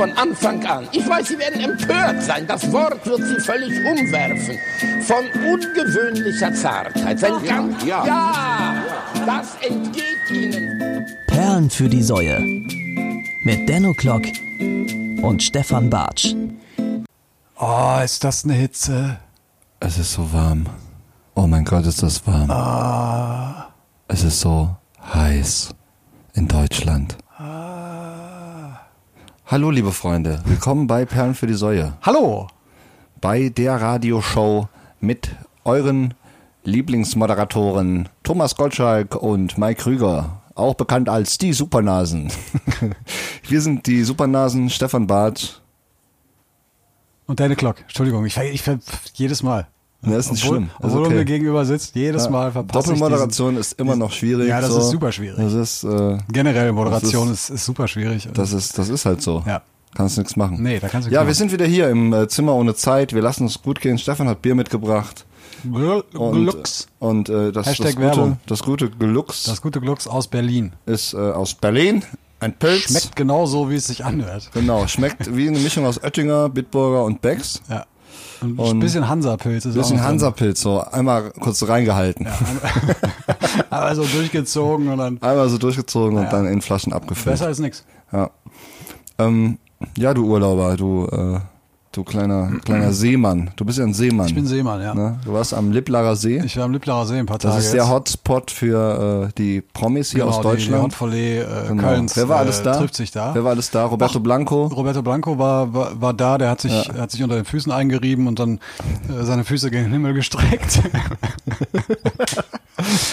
von Anfang an. Ich weiß, Sie werden empört sein. Das Wort wird Sie völlig umwerfen. Von ungewöhnlicher Zartheit. Sein ganz, ja. ja, das entgeht Ihnen. Perlen für die Säue. Mit Denno Klock und Stefan Bartsch. Oh, ist das eine Hitze? Es ist so warm. Oh mein Gott, ist das warm. Ah, Es ist so heiß in Deutschland. Hallo, liebe Freunde. Willkommen bei Perlen für die Säue. Hallo. Bei der Radioshow mit euren Lieblingsmoderatoren Thomas Gottschalk und Mike Krüger. Auch bekannt als die Supernasen. Wir sind die Supernasen Stefan Barth. Und deine Glock. Entschuldigung, ich, ich jedes Mal. Ne, ist nicht obwohl, schlimm. Ist Obwohl okay. du mir gegenüber sitzt, jedes Ja. Mal verpasst Doppelmoderation ist immer noch schwierig. Ja, das so. ist super schwierig. Das ist, äh, Generell Moderation Das ist, ist, super schwierig. das ist, das ist halt so. Ja. Kannst nichts machen. Nee, da kannst du Ja, wir machen. sind wieder hier im äh, Zimmer ohne Zeit. Wir lassen es gut gehen. Stefan hat Bier mitgebracht. Gl- Und, Glux. Und äh, das, das, gute, Werbung. das gute Glux Das gute Glux aus Berlin. ist äh, aus Berlin. Ein Pilz. Schmeckt genauso, wie es sich anhört. Genau, schmeckt wie eine Mischung aus Oettinger, Bitburger und Becks. Ja. Und ein bisschen Hansa-Pilz auch Bisschen. Hansa-Pilz, so einmal kurz reingehalten. Aber so durchgezogen und dann Einmal so durchgezogen Ja. und dann in Flaschen abgefüllt. besser als nix. Ja. Ähm, ja, du Urlauber, du, äh, du kleiner, kleiner Seemann. Du bist ja ein Seemann. Ich bin Seemann, ja. Ne? Du warst am Lipplarer See. Ich war am Lipplarer See ein paar Tage. das ist der. Hotspot für äh, die Promis hier genau, aus Die, die Deutschland. Hotvolley äh, Genau. Kölns Wer war alles äh, da? trifft sich da. Wer war alles da? Roberto Blanco. Roberto Blanco war, war, war da, der hat sich, hat sich unter den Füßen eingerieben und dann äh, seine Füße gegen den Himmel gestreckt.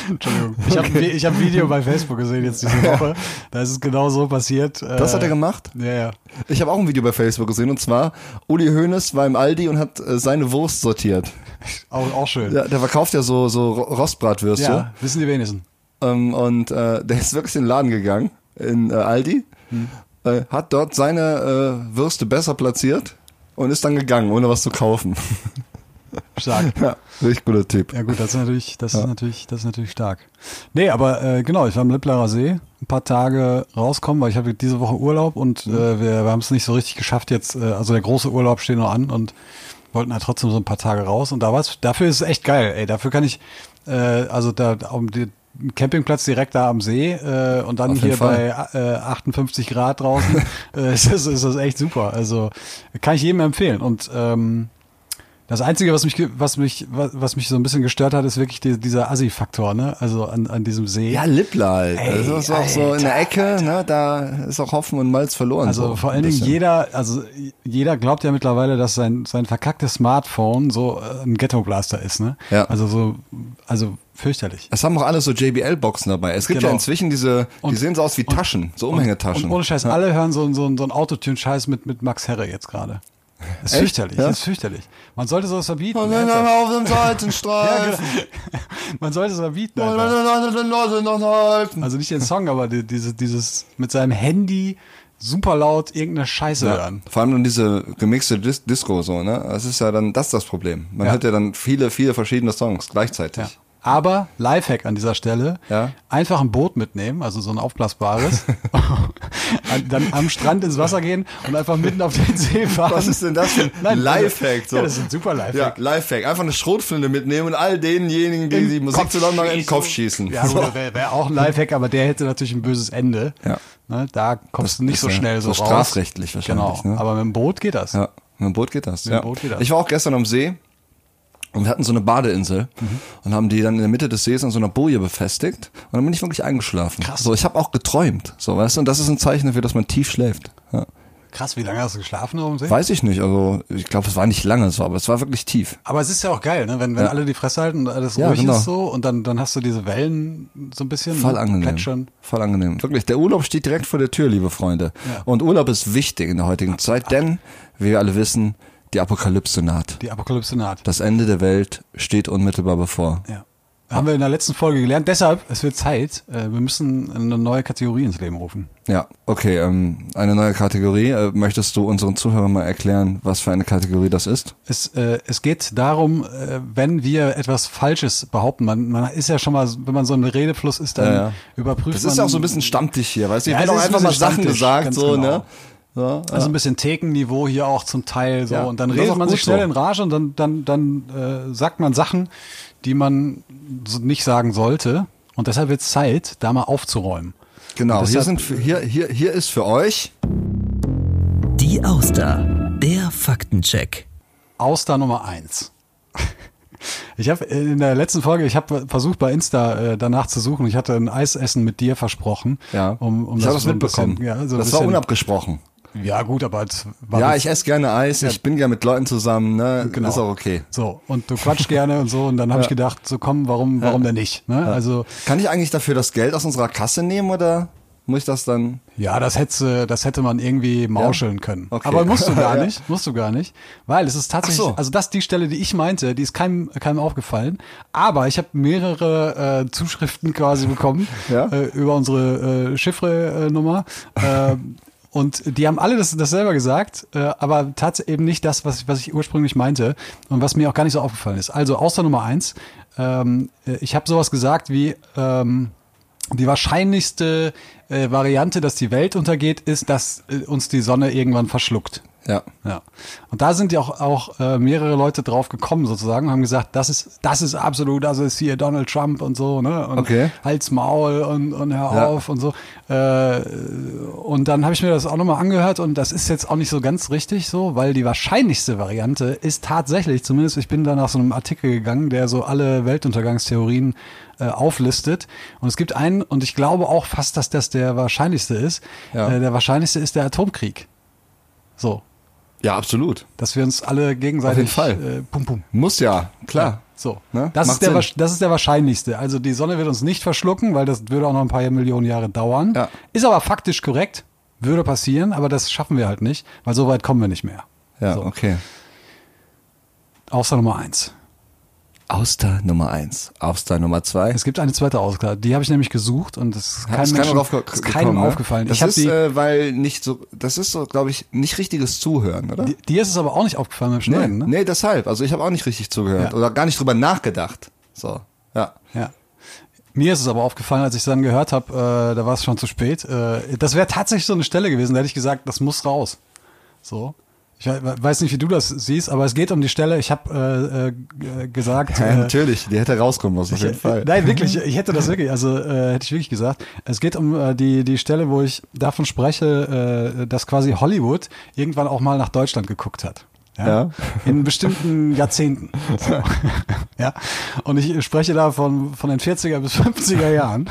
Entschuldigung. Ich habe ich hab ein Video bei Facebook gesehen jetzt diese Woche. Da ist es genau so passiert. Das hat er gemacht? Ja, ja. Ich habe auch ein Video bei Facebook gesehen und zwar Uli Hoeneß war im Aldi und hat äh, seine Wurst sortiert. Auch, auch schön. Ja, der verkauft ja so so Ro- Rostbratwürste Ja, wissen die wenigsten. ähm, und äh, der ist wirklich in den Laden gegangen in äh, Aldi, Hm. äh, hat dort seine äh, Würste besser platziert und ist dann gegangen, ohne was zu kaufen. Stark. ja, richtig guter Typ. Ja gut, das ist natürlich, das ist natürlich, das ist natürlich stark. Nee, aber äh, genau, ich war am Lipplerer See, ein paar Tage rauskommen, weil ich habe diese Woche Urlaub und Mhm. äh, wir, wir haben es nicht so richtig geschafft jetzt, äh, also der große Urlaub steht noch an und wollten halt trotzdem so ein paar Tage raus und da war's, dafür ist es echt geil, ey, dafür kann ich, äh, also da um die Campingplatz direkt da am See äh, und dann hier bei äh, 58 Grad draußen äh, ist, das, ist das echt super. Also kann ich jedem empfehlen und ähm, das Einzige, was mich, was mich, was, mich so ein bisschen gestört hat, ist wirklich die, dieser Assi-Faktor, ne? Also an, an diesem See. Ja, Lippler halt. Ey, das ist auch so in der Alter, Ecke, ne, da ist auch Hopfen und Malz verloren. also so vor allen Dingen jeder, also jeder glaubt ja mittlerweile, dass sein, sein verkacktes Smartphone so äh, ein Ghetto-Blaster ist, ne? Ja. Also so, also fürchterlich. Es haben auch alle so JBL-Boxen dabei. Es gibt ja Genau. inzwischen diese, die Und- sehen so aus wie Taschen, so Umhängetaschen. Und ohne Scheiß, alle hören so, so, so ein Autotune-Scheiß mit, mit Max Herre jetzt gerade. Das ist Echt? fürchterlich, Ja? das ist fürchterlich. Man sollte sowas verbieten. Und dann auf dem Seitenstreifen. Ja, genau. Man sollte es verbieten. Und Alter. dann den Leute noch halten. Also nicht den Song, aber die, diese, dieses mit seinem Handy super laut irgendeine Scheiße hören. Vor allem dann diese gemixte Dis Disco so, ne? Das ist ja dann, das ist das Problem. Man Ja. hört ja dann viele, viele verschiedene Songs gleichzeitig. Aber Lifehack an dieser Stelle, Ja. einfach ein Boot mitnehmen, also so ein aufblasbares, An- dann am Strand ins Wasser gehen und einfach mitten auf den See fahren. Was ist denn das für ein Nein, Lifehack? So. Ja, das ist ein super Lifehack. Ja, Lifehack. Einfach eine Schrotflinte mitnehmen und all denjenigen, die Im die Musik Kopf zu machen, in den. Kopf schießen. Ja, gut, wäre wär auch ein Lifehack, aber der hätte natürlich ein böses Ende. Ja. Ne, da kommst Das du nicht so schnell so, so raus. strafrechtlich wahrscheinlich, Genau, ne? aber mit dem Boot geht das. Ja, mit dem Boot geht das. Mit ja. dem Boot geht das. Ich war auch gestern am See und wir hatten so eine Badeinsel Mhm. und haben die dann in der Mitte des Sees an so einer Boje befestigt und dann bin ich wirklich eingeschlafen. Krass. So, ich habe auch geträumt, so weißt du, und das ist ein Zeichen dafür, dass man tief schläft. Ja. Krass, wie lange hast du geschlafen auf dem See? Weiß ich nicht, also ich glaube, es war nicht lange so, aber es war wirklich tief. Aber es ist ja auch geil, ne? wenn, wenn Ja. alle die Fresse halten und alles Ja, ruhig genau. ist so und dann, dann hast du diese Wellen so ein bisschen Voll ne? angenehm. plätschern. Voll angenehm. Wirklich, der Urlaub steht direkt vor der Tür, liebe Freunde. Und Urlaub ist wichtig in der heutigen Zeit, denn, wie wir alle wissen, die Apokalypse naht. Die Apokalypse naht. Das Ende der Welt steht unmittelbar bevor. Ja. Haben wir in der letzten Folge gelernt. Deshalb, es wird Zeit. Äh, wir müssen eine neue Kategorie ins Leben rufen. Ja, okay, ähm, eine neue Kategorie. Äh, möchtest du unseren Zuhörern mal erklären, was für eine Kategorie das ist? Es, äh, es geht darum, äh, wenn wir etwas Falsches behaupten. Man, man ist ja schon mal, wenn man so ein Redefluss ist, dann Ja, ja. überprüft Das man. ist ja auch so ein bisschen Stammtisch hier, weißt du? Ja, Hier es werden auch einfach mal Sachen gesagt, so, genau. ne? So, Also ein bisschen Thekenniveau hier auch zum Teil so Ja, und dann das redet man sich schnell so. in Rage und dann dann dann äh, sagt man Sachen, die man so nicht sagen sollte und deshalb wird es Zeit, da mal aufzuräumen. genau. Und Hier, deshalb- sind, hier, hier, hier ist für euch Die Auster. Der Faktencheck. Auster Nummer eins. Ich habe in der letzten Folge, ich habe versucht bei Insta äh, danach zu suchen. Ich hatte ein Eisessen mit dir versprochen. Ja, um, um ich habe das so ein mitbekommen. Bisschen, ja, so das war unabgesprochen. Ja gut, aber es war Ja, ich esse gerne Eis, ich bin gerne mit Leuten zusammen, ne? Genau. Ist auch okay. So, und du quatschst gerne und so, und dann habe ich gedacht, so komm, warum, warum denn nicht? Ne? Also, Kann ich eigentlich dafür das Geld aus unserer Kasse nehmen oder muss ich das dann? ja, das hätte, das hätte man irgendwie mauscheln können. Okay. Aber musst du gar Ja. nicht, musst du gar nicht. Weil es ist tatsächlich, so. also das ist die Stelle, die ich meinte, die ist keinem, keinem aufgefallen. Aber ich habe mehrere äh, Zuschriften quasi bekommen Ja? äh, über unsere äh, Chiffre-Nummer. äh, und die haben alle das, das selber gesagt, äh, aber tatsächlich eben nicht das, was ich, was ich ursprünglich meinte und was mir auch gar nicht so aufgefallen ist. Also außer Nummer eins, ähm, äh, ich habe sowas gesagt wie, ähm, die wahrscheinlichste äh, Variante, dass die Welt untergeht, ist, dass äh, uns die Sonne irgendwann verschluckt. Ja. Ja. Und da sind ja auch, auch äh, mehrere Leute drauf gekommen sozusagen und haben gesagt, das ist, das ist absolut, das ist hier Donald Trump und so, ne? Und Okay. Halt's Maul und, und hör Ja. auf und so. Äh, und dann habe ich mir das auch nochmal angehört und das ist jetzt auch nicht so ganz richtig so, weil die wahrscheinlichste Variante ist tatsächlich, zumindest ich bin da nach so einem Artikel gegangen, der so alle Weltuntergangstheorien äh, auflistet. Und es gibt einen, und ich glaube auch fast, dass das der wahrscheinlichste ist. Ja. Äh, der wahrscheinlichste ist der Atomkrieg. So, Ja, absolut. dass wir uns alle gegenseitig Auf jeden Äh, pum pum. Muss ja, klar. So, Ne? das, Macht ist der, Sinn. das ist der wahrscheinlichste. Also die Sonne wird uns nicht verschlucken, weil das würde auch noch ein paar Millionen Jahre dauern. Ja. Ist aber faktisch korrekt, würde passieren, aber das schaffen wir halt nicht, weil so weit kommen wir nicht mehr. Ja, So. okay. Außer Nummer eins. Auster Nummer eins. Auster Nummer zwei. Es gibt eine zweite Ausgabe, die habe ich nämlich gesucht und es ist, Hat kein es Mensch, keiner drauf ge- ist keinem gekommen, ne? aufgefallen. Das ist, die, äh, weil nicht so, das ist so, glaube ich, nicht richtiges Zuhören, oder? dir ist es aber auch nicht aufgefallen beim nee, Schneiden, ne? nee, deshalb. Also ich habe auch nicht richtig zugehört Ja. oder gar nicht drüber nachgedacht. So, ja. Ja. Mir ist es aber aufgefallen, als ich es dann gehört habe, äh, da war es schon zu spät. Äh, das wäre tatsächlich so eine Stelle gewesen, da hätte ich gesagt, das muss raus. So. Ich we- weiß nicht, wie du das siehst, aber es geht um die Stelle. Ich habe äh, äh, gesagt. Ja, äh, natürlich, die hätte rauskommen müssen, auf jeden Fall. Nein, wirklich, ich hätte das wirklich, also äh, hätte ich wirklich gesagt. Es geht um äh, die, die Stelle, wo ich davon spreche, äh, dass quasi Hollywood irgendwann auch mal nach Deutschland geguckt hat. Ja. In bestimmten Jahrzehnten. So. ja. Und ich spreche da von, von den 40er bis 50er Jahren.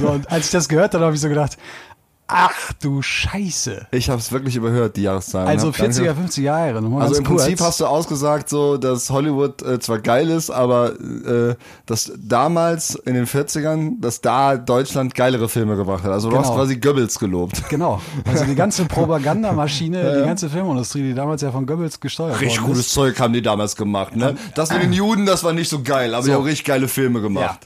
so, und als ich das gehört habe, habe ich so gedacht, ach du Scheiße. Ich habe es wirklich überhört, die Jahreszahlen. Also Hab gar nicht 40er, 50er Jahre. Also im kurz. Prinzip hast du ausgesagt, so, dass Hollywood äh, zwar geil ist, aber äh, dass damals in den 40ern, dass da Deutschland geilere Filme gebracht hat. Also du Genau. hast quasi Goebbels gelobt. Genau. Also die ganze Propagandamaschine, die ganze Filmindustrie, die damals ja von Goebbels gesteuert Richtig worden gutes ist. Zeug haben die damals gemacht, ne? Das mit den Juden, das war nicht so geil, aber die So. haben richtig geile Filme Ja.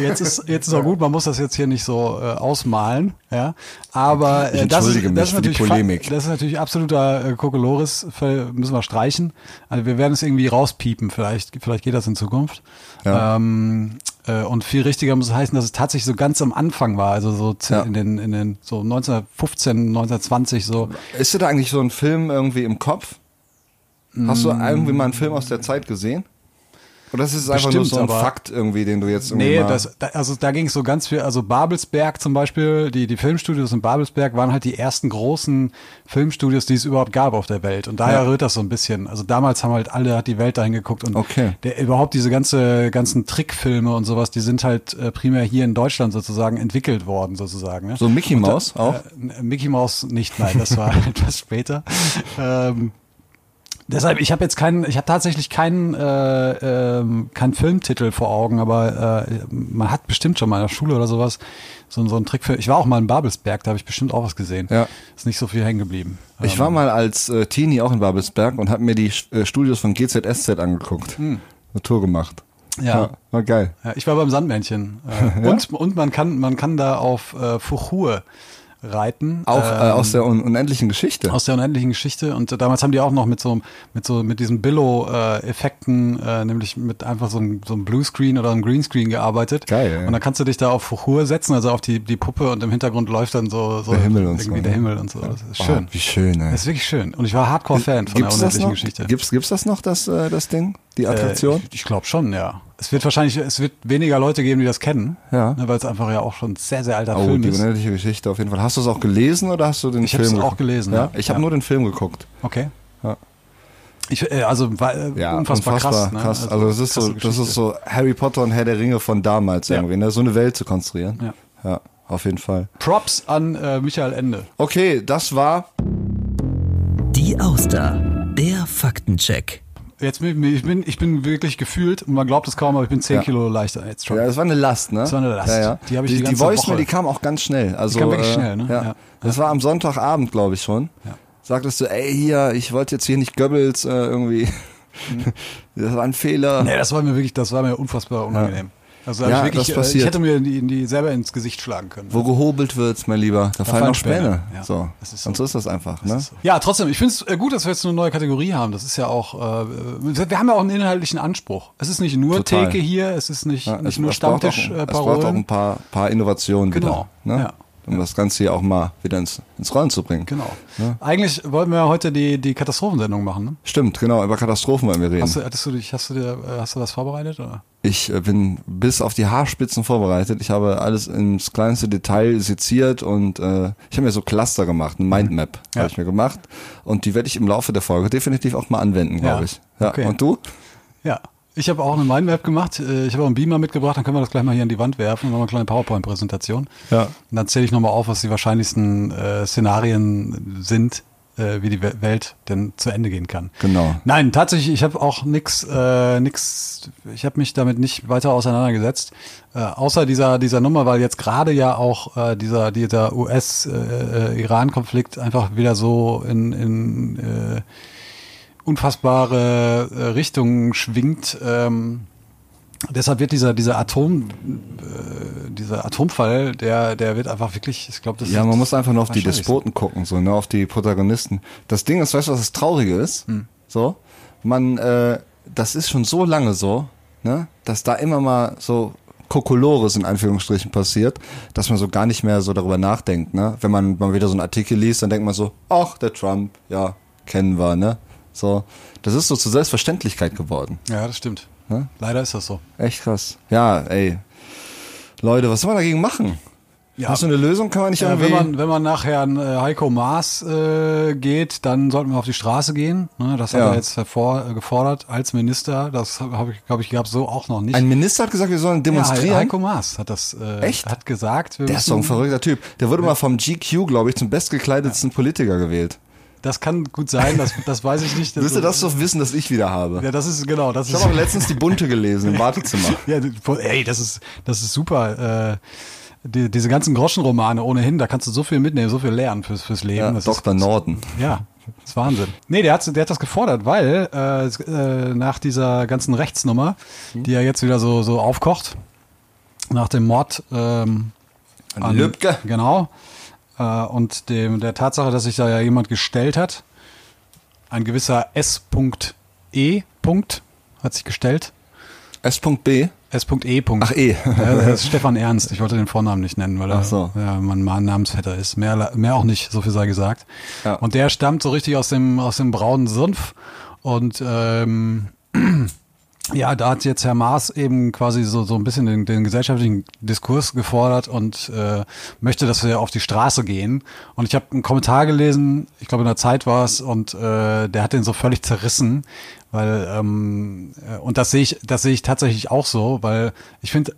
Jetzt ist jetzt ist auch gut, man muss das jetzt hier nicht so äh, ausmalen, ja. Aber äh, das ist, das ist natürlich Polemik. Das ist natürlich absoluter äh, Kokolores, müssen wir streichen. Also wir werden es irgendwie rauspiepen, vielleicht vielleicht geht das in Zukunft. Ja. Ähm, äh, und viel richtiger muss es heißen, dass es tatsächlich so ganz am Anfang war, also so Ja. in den in den so 1915, 1920 so. Ist dir da eigentlich so ein Film irgendwie im Kopf? Hast du irgendwie mal einen Film aus der Zeit gesehen? Oder ist es einfach nur Bestimmt, so ein Fakt irgendwie, den du jetzt irgendwie Nee, das, da, also da ging es so ganz viel, also Babelsberg zum Beispiel, die, die Filmstudios in Babelsberg waren halt die ersten großen Filmstudios, die es überhaupt gab auf der Welt. Und daher Ja. rührt das so ein bisschen. Also damals haben halt alle, hat die Welt dahin geguckt und Okay. der, überhaupt diese ganze, ganzen Trickfilme und sowas, die sind halt äh, primär hier in Deutschland sozusagen entwickelt worden, sozusagen. Ne? So Mickey Und da- Mouse auch? Äh, Mickey Mouse nicht, nein, das war etwas später. Ähm, Deshalb, ich habe jetzt keinen, ich habe tatsächlich keinen, äh, ähm, keinen Filmtitel vor Augen, aber äh, man hat bestimmt schon mal in der Schule oder sowas so, so einen Trickfilm. Ich war auch mal in Babelsberg, da habe ich bestimmt auch was gesehen. Ja. Ist nicht so viel hängen geblieben. Ich war mal als äh, Teenie auch in Babelsberg und habe mir die äh, Studios von GZSZ angeguckt. Eine Tour gemacht. Hm. Ja. War geil. Ja, ich war beim Sandmännchen. Äh, und, und man kann, man kann da auf äh, Fuchur reiten. Auch äh, Ähm, aus der un unendlichen Geschichte. aus der unendlichen Geschichte und äh, damals haben die auch noch mit so mit so mit diesen Billo-Effekten, äh, nämlich mit einfach so einem so einem Bluescreen oder einem Greenscreen gearbeitet. Geil, ja. Und dann kannst du dich da auf Ruhe setzen, also auf die die Puppe und im Hintergrund läuft dann so, so Der Himmel und so, irgendwie der ne? Himmel und so. Das ist Oh, schön. wie schön, ey. Das ist wirklich schön. Und ich war Hardcore-Fan von Gibt's der unendlichen? Geschichte. Gibt's, gibt's das noch, das, äh, das Ding? Die Attraktion? Äh, ich ich glaube schon, ja. Es wird wahrscheinlich, es wird weniger Leute geben, die das kennen, Ja. ne, weil es einfach ja auch schon ein sehr, sehr alter oh, Film die ist. unendliche Geschichte auf jeden Fall. Hast du es auch gelesen oder hast du den Ich hab's Film auch geguckt? gelesen, Ja, ja. ich habe Ja. nur den Film geguckt. Okay. Ja. Ich, äh, also war, äh, Ja, unfassbar, krass. Ne? krass. Also, das ist so, das ist so Harry Potter und Herr der Ringe von damals Ja. irgendwie, ne? so eine Welt zu konstruieren. Ja. ja, auf jeden Fall. Props an äh, Michael Ende. Okay, das war Die Auster. Der Faktencheck. Jetzt bin ich bin, ich bin wirklich gefühlt, und man glaubt es kaum, aber ich bin 10 Ja. Kilo leichter jetzt schon. Ja, das war eine Last, ne? Das war eine Last. Ja, ja. Die habe ich die die, ganze Voicemail, Woche. die kam auch ganz schnell. Also, kam wirklich äh, schnell, ne? Ja. Das war am Sonntagabend, glaube ich schon. Ja. Sagtest du, ey, hier, ich wollte jetzt hier nicht Goebbels äh, irgendwie. das war ein Fehler. Nee, das war mir wirklich, das war mir unfassbar unangenehm. Also da Ja, wirklich, das äh, passiert. ich hätte mir in die, die selber ins Gesicht schlagen können. Wo gehobelt wird, mein Lieber, da, fallen fallen auch Späne. Ja. So. Das ist so. Und so ist das einfach. ne? ist so. Ja, trotzdem, ich finde es äh, gut, dass wir jetzt eine neue Kategorie haben. Das ist ja auch, äh, wir haben ja auch einen inhaltlichen Anspruch. Es ist nicht nur Total. Theke hier, es ist nicht, Ja, nicht es- nur es braucht auch- Stammtisch äh, Es braucht auch ein paar, paar Innovationen Genau, wieder. Ne? ja. Um das Ganze hier auch mal wieder ins, ins Rollen zu bringen. Genau. Eigentlich wollten wir ja heute die, die Katastrophensendung machen. Ne? Stimmt, genau, über Katastrophen wollen wir reden. Hast du, hattest du dich, hast du dir, äh, hast du was vorbereitet? Oder? Ich äh, bin bis auf die Haarspitzen vorbereitet. Ich habe alles ins kleinste Detail seziert und äh, ich habe mir so Cluster gemacht, eine Mindmap Mhm. Ja. habe ich mir gemacht und die werde ich im Laufe der Folge definitiv auch mal anwenden, glaube Ja. ich. Ja. Okay. Und du? Ja. Ich habe auch eine Mindmap gemacht. Äh, Ich habe auch einen Beamer mitgebracht, dann können wir das gleich mal hier an die Wand werfen. Dann machen eine kleine PowerPoint-Präsentation. Ja. Und dann zähle ich nochmal auf, was die wahrscheinlichsten äh, Szenarien sind, äh, wie die We- Welt denn zu Ende gehen kann. Genau. Nein, tatsächlich, ich habe auch nix, äh, nix, ich habe mich damit nicht weiter auseinandergesetzt, äh, außer dieser dieser Nummer, weil jetzt gerade ja auch äh, dieser dieser US-Iran-Konflikt einfach wieder so in, in äh, unfassbare äh, Richtungen schwingt. Ähm, deshalb wird dieser dieser Atom äh, dieser Atomfall, der der wird einfach wirklich, ich glaube, das Ja, man muss einfach nur auf die. Despoten gucken, so, ne, auf die Protagonisten. Das Ding ist, weißt du, was das Traurige ist? Hm. So, man, äh, das ist schon so lange so, ne, dass da immer mal so Kokolores in Anführungsstrichen passiert, dass man so gar nicht mehr so darüber nachdenkt, ne. Wenn man mal wieder so einen Artikel liest, dann denkt man so, ach, der Trump, ja, kennen wir, ne. So, das ist so zur Selbstverständlichkeit geworden. Ja, das stimmt. Ne? Leider ist das so. Echt krass. Ja, ey. Leute, was soll man dagegen machen? Ja. Hast du eine Lösung? Kann man nicht Ja, irgendwie... wenn man wenn man nach Herrn äh, Heiko Maas äh, geht, dann sollten wir auf die Straße gehen. Ne, das hat Ja. er jetzt hervor, äh, gefordert als Minister. Das habe ich, glaube ich, gab so auch noch nicht. Ein Minister hat gesagt, wir sollen ja, demonstrieren. Heiko Maas hat das äh, Echt? hat gesagt. Der ist doch ein verrückter Typ. Der wurde mal vom GQ, glaube ich, zum bestgekleidetsten Politiker gewählt. Das kann gut sein. Das, das weiß ich nicht. Müsste das doch wissen, dass ich wieder habe. Ja, das ist genau. Das Ich habe auch letztens die Bunte gelesen im Wartezimmer. Ja, du- ey, das ist, das ist super. Äh, die, diese ganzen Groschenromane ohnehin, da kannst du so viel mitnehmen, so viel lernen fürs, fürs Leben. Ja, das Dr. Ist, Norden. ja, das ist Wahnsinn. Nee, der hat, der hat das gefordert, weil äh, äh, nach dieser ganzen Rechtsnummer, die ja jetzt wieder so, so aufkocht, nach dem Mord ähm, An Lübcke. Genau. Äh, und dem, der Tatsache, dass sich da ja jemand gestellt hat, ein gewisser S.E. Hat sich gestellt. S.B. S.E. Ach, E. Ja, das ist Stefan Ernst. Ich wollte den Vornamen nicht nennen, weil er so. ja, mein Mann Namensvetter ist. Mehr, mehr auch nicht, so viel sei gesagt. Ja. Und der stammt so richtig aus dem, aus dem braunen Sumpf. Und ähm, ja, da hat jetzt Herr Maas eben quasi so, so ein bisschen den, den gesellschaftlichen Diskurs gefordert und äh, möchte, dass wir auf die Straße gehen. Und ich habe einen Kommentar gelesen, ich glaube in der Zeit war es, und äh, der hat den so völlig zerrissen, weil ähm, äh, und das sehe ich, das sehe ich tatsächlich auch so, weil ich finde äh,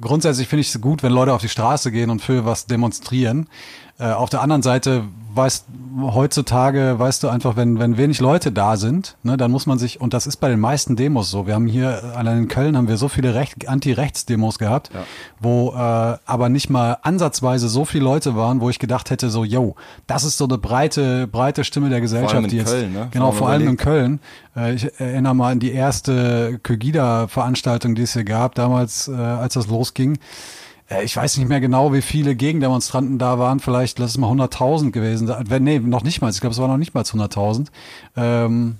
grundsätzlich finde ich es gut, wenn Leute auf die Straße gehen und für was demonstrieren. Äh, auf der anderen Seite weißt heutzutage weißt du einfach, wenn wenn wenig Leute da sind, ne, dann muss man sich und das ist bei den meisten Demos so. Wir haben hier allein in Köln haben wir so viele Recht, Anti-Rechts-Demos gehabt, wo äh, aber nicht mal ansatzweise so viele Leute waren, wo ich gedacht hätte so, yo, das ist so eine breite breite Stimme der Gesellschaft, allem in die jetzt Köln, ne? genau vor allem in. Köln. Äh, ich erinnere mal an die erste Kögida-Veranstaltung, die es hier gab, damals, äh, als das losging. Äh, ich weiß nicht mehr genau, wie viele Gegendemonstranten da waren, vielleicht lass es mal 100.000 gewesen Nee, noch nicht mal, ich glaube, es waren noch nicht mal 100.000. Ähm,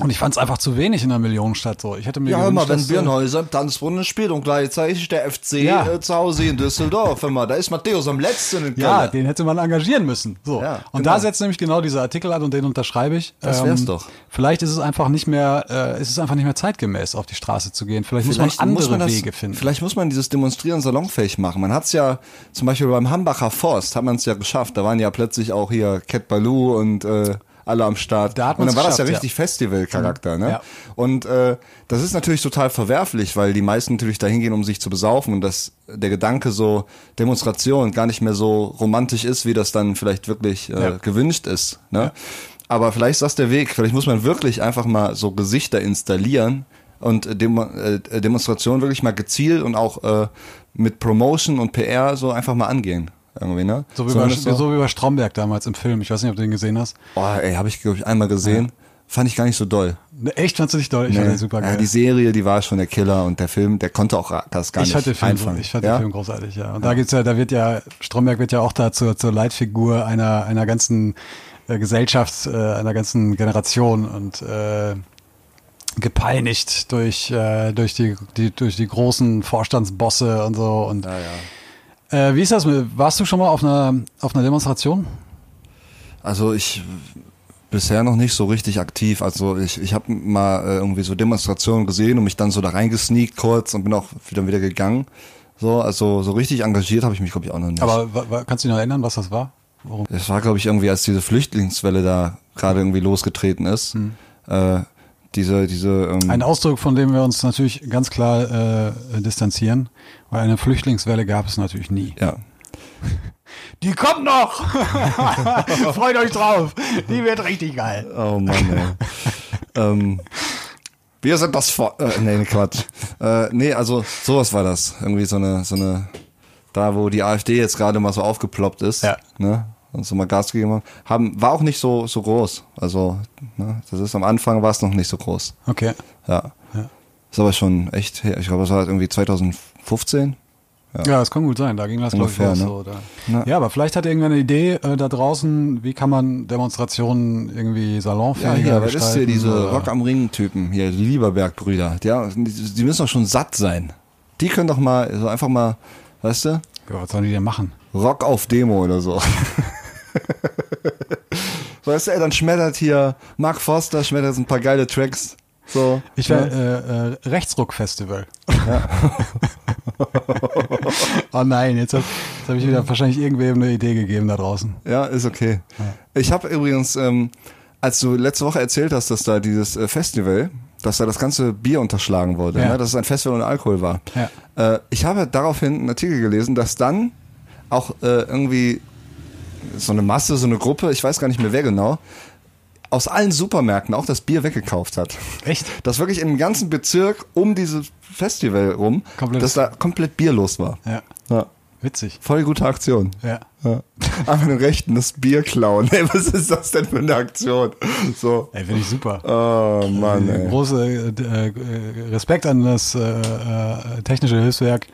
und ich fand es einfach zu wenig in einer Millionenstadt so. Ich hätte mir Ja, gewünscht, immer wenn äh, Birnhäuser im Tanzbrunnen spielt und gleichzeitig der FC Ja. äh, zu Hause in Düsseldorf, immer, da ist Matthäus am letzten in Ja, Köln. den hätte man engagieren müssen. So. Ja, und genau. da setzt nämlich genau dieser Artikel an und den unterschreibe ich. Ähm, Das wär's doch. Vielleicht ist es einfach nicht mehr, äh, ist es einfach nicht mehr zeitgemäß, auf die Straße zu gehen. Vielleicht, muss man andere das, Wege finden. Vielleicht muss man dieses Demonstrieren salonfähig machen. Man hat es ja zum Beispiel beim Hambacher Forst hat man es ja geschafft. Da waren ja plötzlich auch hier Cat Baloo und äh, alle am Start. Da und dann war das ja richtig Festivalcharakter. Ne? Ja. Und äh, das ist natürlich total verwerflich, weil die meisten natürlich dahin gehen, um sich zu besaufen und dass der Gedanke so Demonstration gar nicht mehr so romantisch ist, wie das dann vielleicht wirklich äh, Ja. gewünscht ist. Ne? Aber vielleicht ist das der Weg. Vielleicht muss man wirklich einfach mal so Gesichter installieren und äh, Demo äh, Demonstrationen wirklich mal gezielt und auch äh, mit Promotion und PR so einfach mal angehen. Irgendwie, ne? so, wie bei, so. wie bei Stromberg damals im Film. Ich weiß nicht, ob du den gesehen hast. Oh, ey, habe ich, glaube ich, einmal gesehen. Fand ich gar nicht so doll. Ne, Echt, fandst du nicht doll? Ich fand den super geil. Ja, die Serie, die war schon der Killer und der Film, der konnte auch das gar ich nicht den Film, einfangen. ich fand ja? den Film großartig, ja. Und da gibt's ja, da wird ja, Stromberg wird ja auch da zur, zur Leitfigur einer, einer ganzen äh, Gesellschaft, äh, einer ganzen Generation und äh, gepeinigt durch, äh, durch, die, die, durch die großen Vorstandsbosse und so. Und Ja, ja. Äh, wie ist das? Warst du schon mal auf einer, auf einer Demonstration? Also ich bisher noch nicht so richtig aktiv. Also ich, ich habe mal äh, irgendwie so Demonstrationen gesehen und mich dann so da reingesneakt kurz und bin auch wieder wieder gegangen. So, also so richtig engagiert habe ich mich glaube ich auch noch nicht. Aber kannst du dich noch erinnern, was das war? Warum? es war glaube ich irgendwie, als diese Flüchtlingswelle da gerade irgendwie losgetreten ist. Äh, diese diese ähm, Ein Ausdruck, von dem wir uns natürlich ganz klar äh, distanzieren, weil eine Flüchtlingswelle gab es natürlich nie. ja Die kommt noch! Freut euch drauf! Die wird richtig geil. Oh Mann, ey. ähm, wir sind das Volk. Äh, nee, Quatsch. Äh, nee, also sowas war das. Irgendwie so eine, so eine, da wo die AfD jetzt gerade mal so aufgeploppt ist, Ja. ne? Und so mal Gas gegeben haben, haben, war auch nicht so, so groß. Also, ne, das ist am Anfang war es noch nicht so groß. Okay. Ja. Ja. Ist aber schon echt. Ich glaube, es war irgendwie 2015. Ja. das kann gut sein. Da ging das, glaube ich, Ungefähr, los. ne? So, da. Ja. Ja, aber vielleicht hat irgendwer eine Idee äh, da draußen, wie kann man Demonstrationen irgendwie Ja, salonfähiger hier, was ist gestalten? hier diese oder- Rock am Ring-Typen? Hier, die Lieberberg-Brüder. Ja, die, die müssen doch schon satt sein. Die können doch mal, so einfach mal, weißt du, Ja, was sollen die denn machen? Rock auf Demo oder so. weißt du, ey, dann schmettert hier Mark Forster, schmettert ein paar geile Tracks. So. Ich wäre äh, äh, Rechtsruck-Festival. oh nein, jetzt habe hab ich wieder wahrscheinlich irgendwem eine Idee gegeben da draußen. Ja, ist okay. Ich habe übrigens, ähm, als du letzte Woche erzählt hast, dass da dieses äh, Festival, dass da das ganze Bier unterschlagen wurde, Ja. ne? dass es ein Festival ohne Alkohol war. Ja. Äh, ich habe daraufhin einen Artikel gelesen, dass dann auch äh, irgendwie so eine Masse, so eine Gruppe, ich weiß gar nicht mehr wer genau, aus allen Supermärkten auch das Bier weggekauft hat. Echt? Dass wirklich im ganzen Bezirk um dieses Festival rum, Komplett- dass da komplett bierlos war. Ja, Ja. witzig. Voll gute Aktion. Ja. Ja. Einfach den Rechten das Bier klauen. Ey, was ist das denn für eine Aktion? So. Ey, finde ich super. Oh Mann, ey. Große äh, äh, Respekt an das äh, äh, technische Hilfswerk.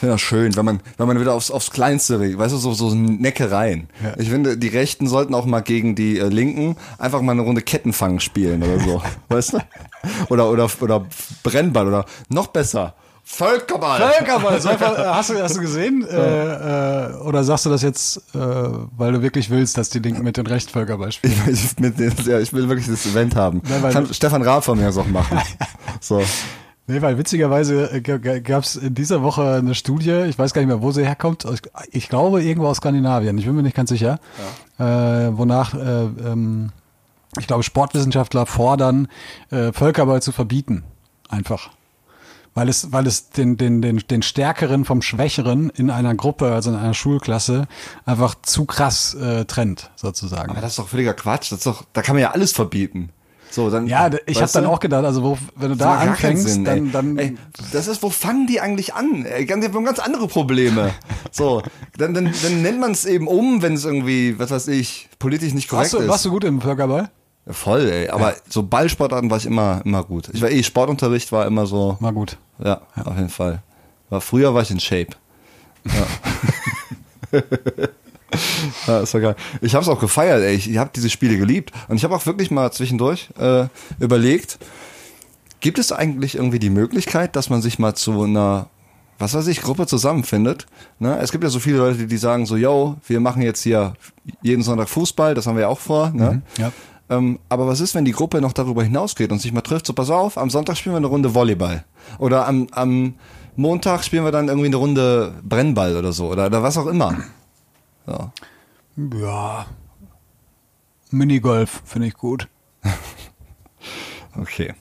Finde das schön, wenn man, wenn man wieder aufs, aufs Kleinste regt, weißt du, so, so Neckereien. Ja. Ich finde, die Rechten sollten auch mal gegen die äh, Linken einfach mal eine Runde Kettenfang spielen oder so. weißt du? Oder, oder, oder Brennball oder noch besser. Völkerball. Völkerball, so einfach, äh, hast, du, hast du gesehen? Äh, äh, oder sagst du das jetzt, äh, weil du wirklich willst, dass die Linken mit den Rechten Völkerball spielen? Ich, ich, mit, den- ja, ich will wirklich das Event haben. Nein, Kann Stefan Raab von mir aus auch machen. So. Nee, weil witzigerweise gab es in dieser Woche eine Studie, ich weiß gar nicht mehr, wo sie herkommt, ich, glaube irgendwo aus Skandinavien, ich bin mir nicht ganz sicher, äh, wonach, äh, ähm, ich glaube, Sportwissenschaftler fordern, äh, Völkerball zu verbieten. Einfach. Weil es, weil es den, den, den, den Stärkeren vom Schwächeren in einer Gruppe, also in einer Schulklasse, einfach zu krass äh, trennt, sozusagen. Aber das ist doch völliger Quatsch. Das ist doch, da kann man ja alles verbieten. So, dann, ja, ich habe dann auch gedacht, also wo, wenn du da anfängst, Sinn, dann, dann ey, das ist, wo fangen die eigentlich an? Wir haben ganz andere Probleme. So, dann, dann, dann nennt man es eben um, wenn es irgendwie, was weiß ich, politisch nicht korrekt du, ist. warst du gut im Völkerball? Ja, Voll, ey. Aber so Ballsportarten war ich immer, immer gut. Ich war eh, Sportunterricht war immer so, War gut. ja, auf jeden Fall. War, früher war ich in Shape. Ja, ist ja geil. Ich habe es auch gefeiert, ey. Ich, ich habe diese Spiele geliebt. Und ich habe auch wirklich mal zwischendurch äh, überlegt, gibt es eigentlich irgendwie die Möglichkeit, dass man sich mal zu einer, was weiß ich, Gruppe zusammenfindet? Ne? Es gibt ja so viele Leute, die, sagen so, yo, wir machen jetzt hier jeden Sonntag Fußball, das haben wir ja auch vor. Ne? Ja. Ähm, aber was ist, wenn die Gruppe noch darüber hinausgeht und sich mal trifft? So, pass auf, am Sonntag spielen wir eine Runde Volleyball. Oder am, am Montag spielen wir dann irgendwie eine Runde Brennball oder so. Oder, oder was auch immer. So. Ja. Minigolf finde ich gut. Okay.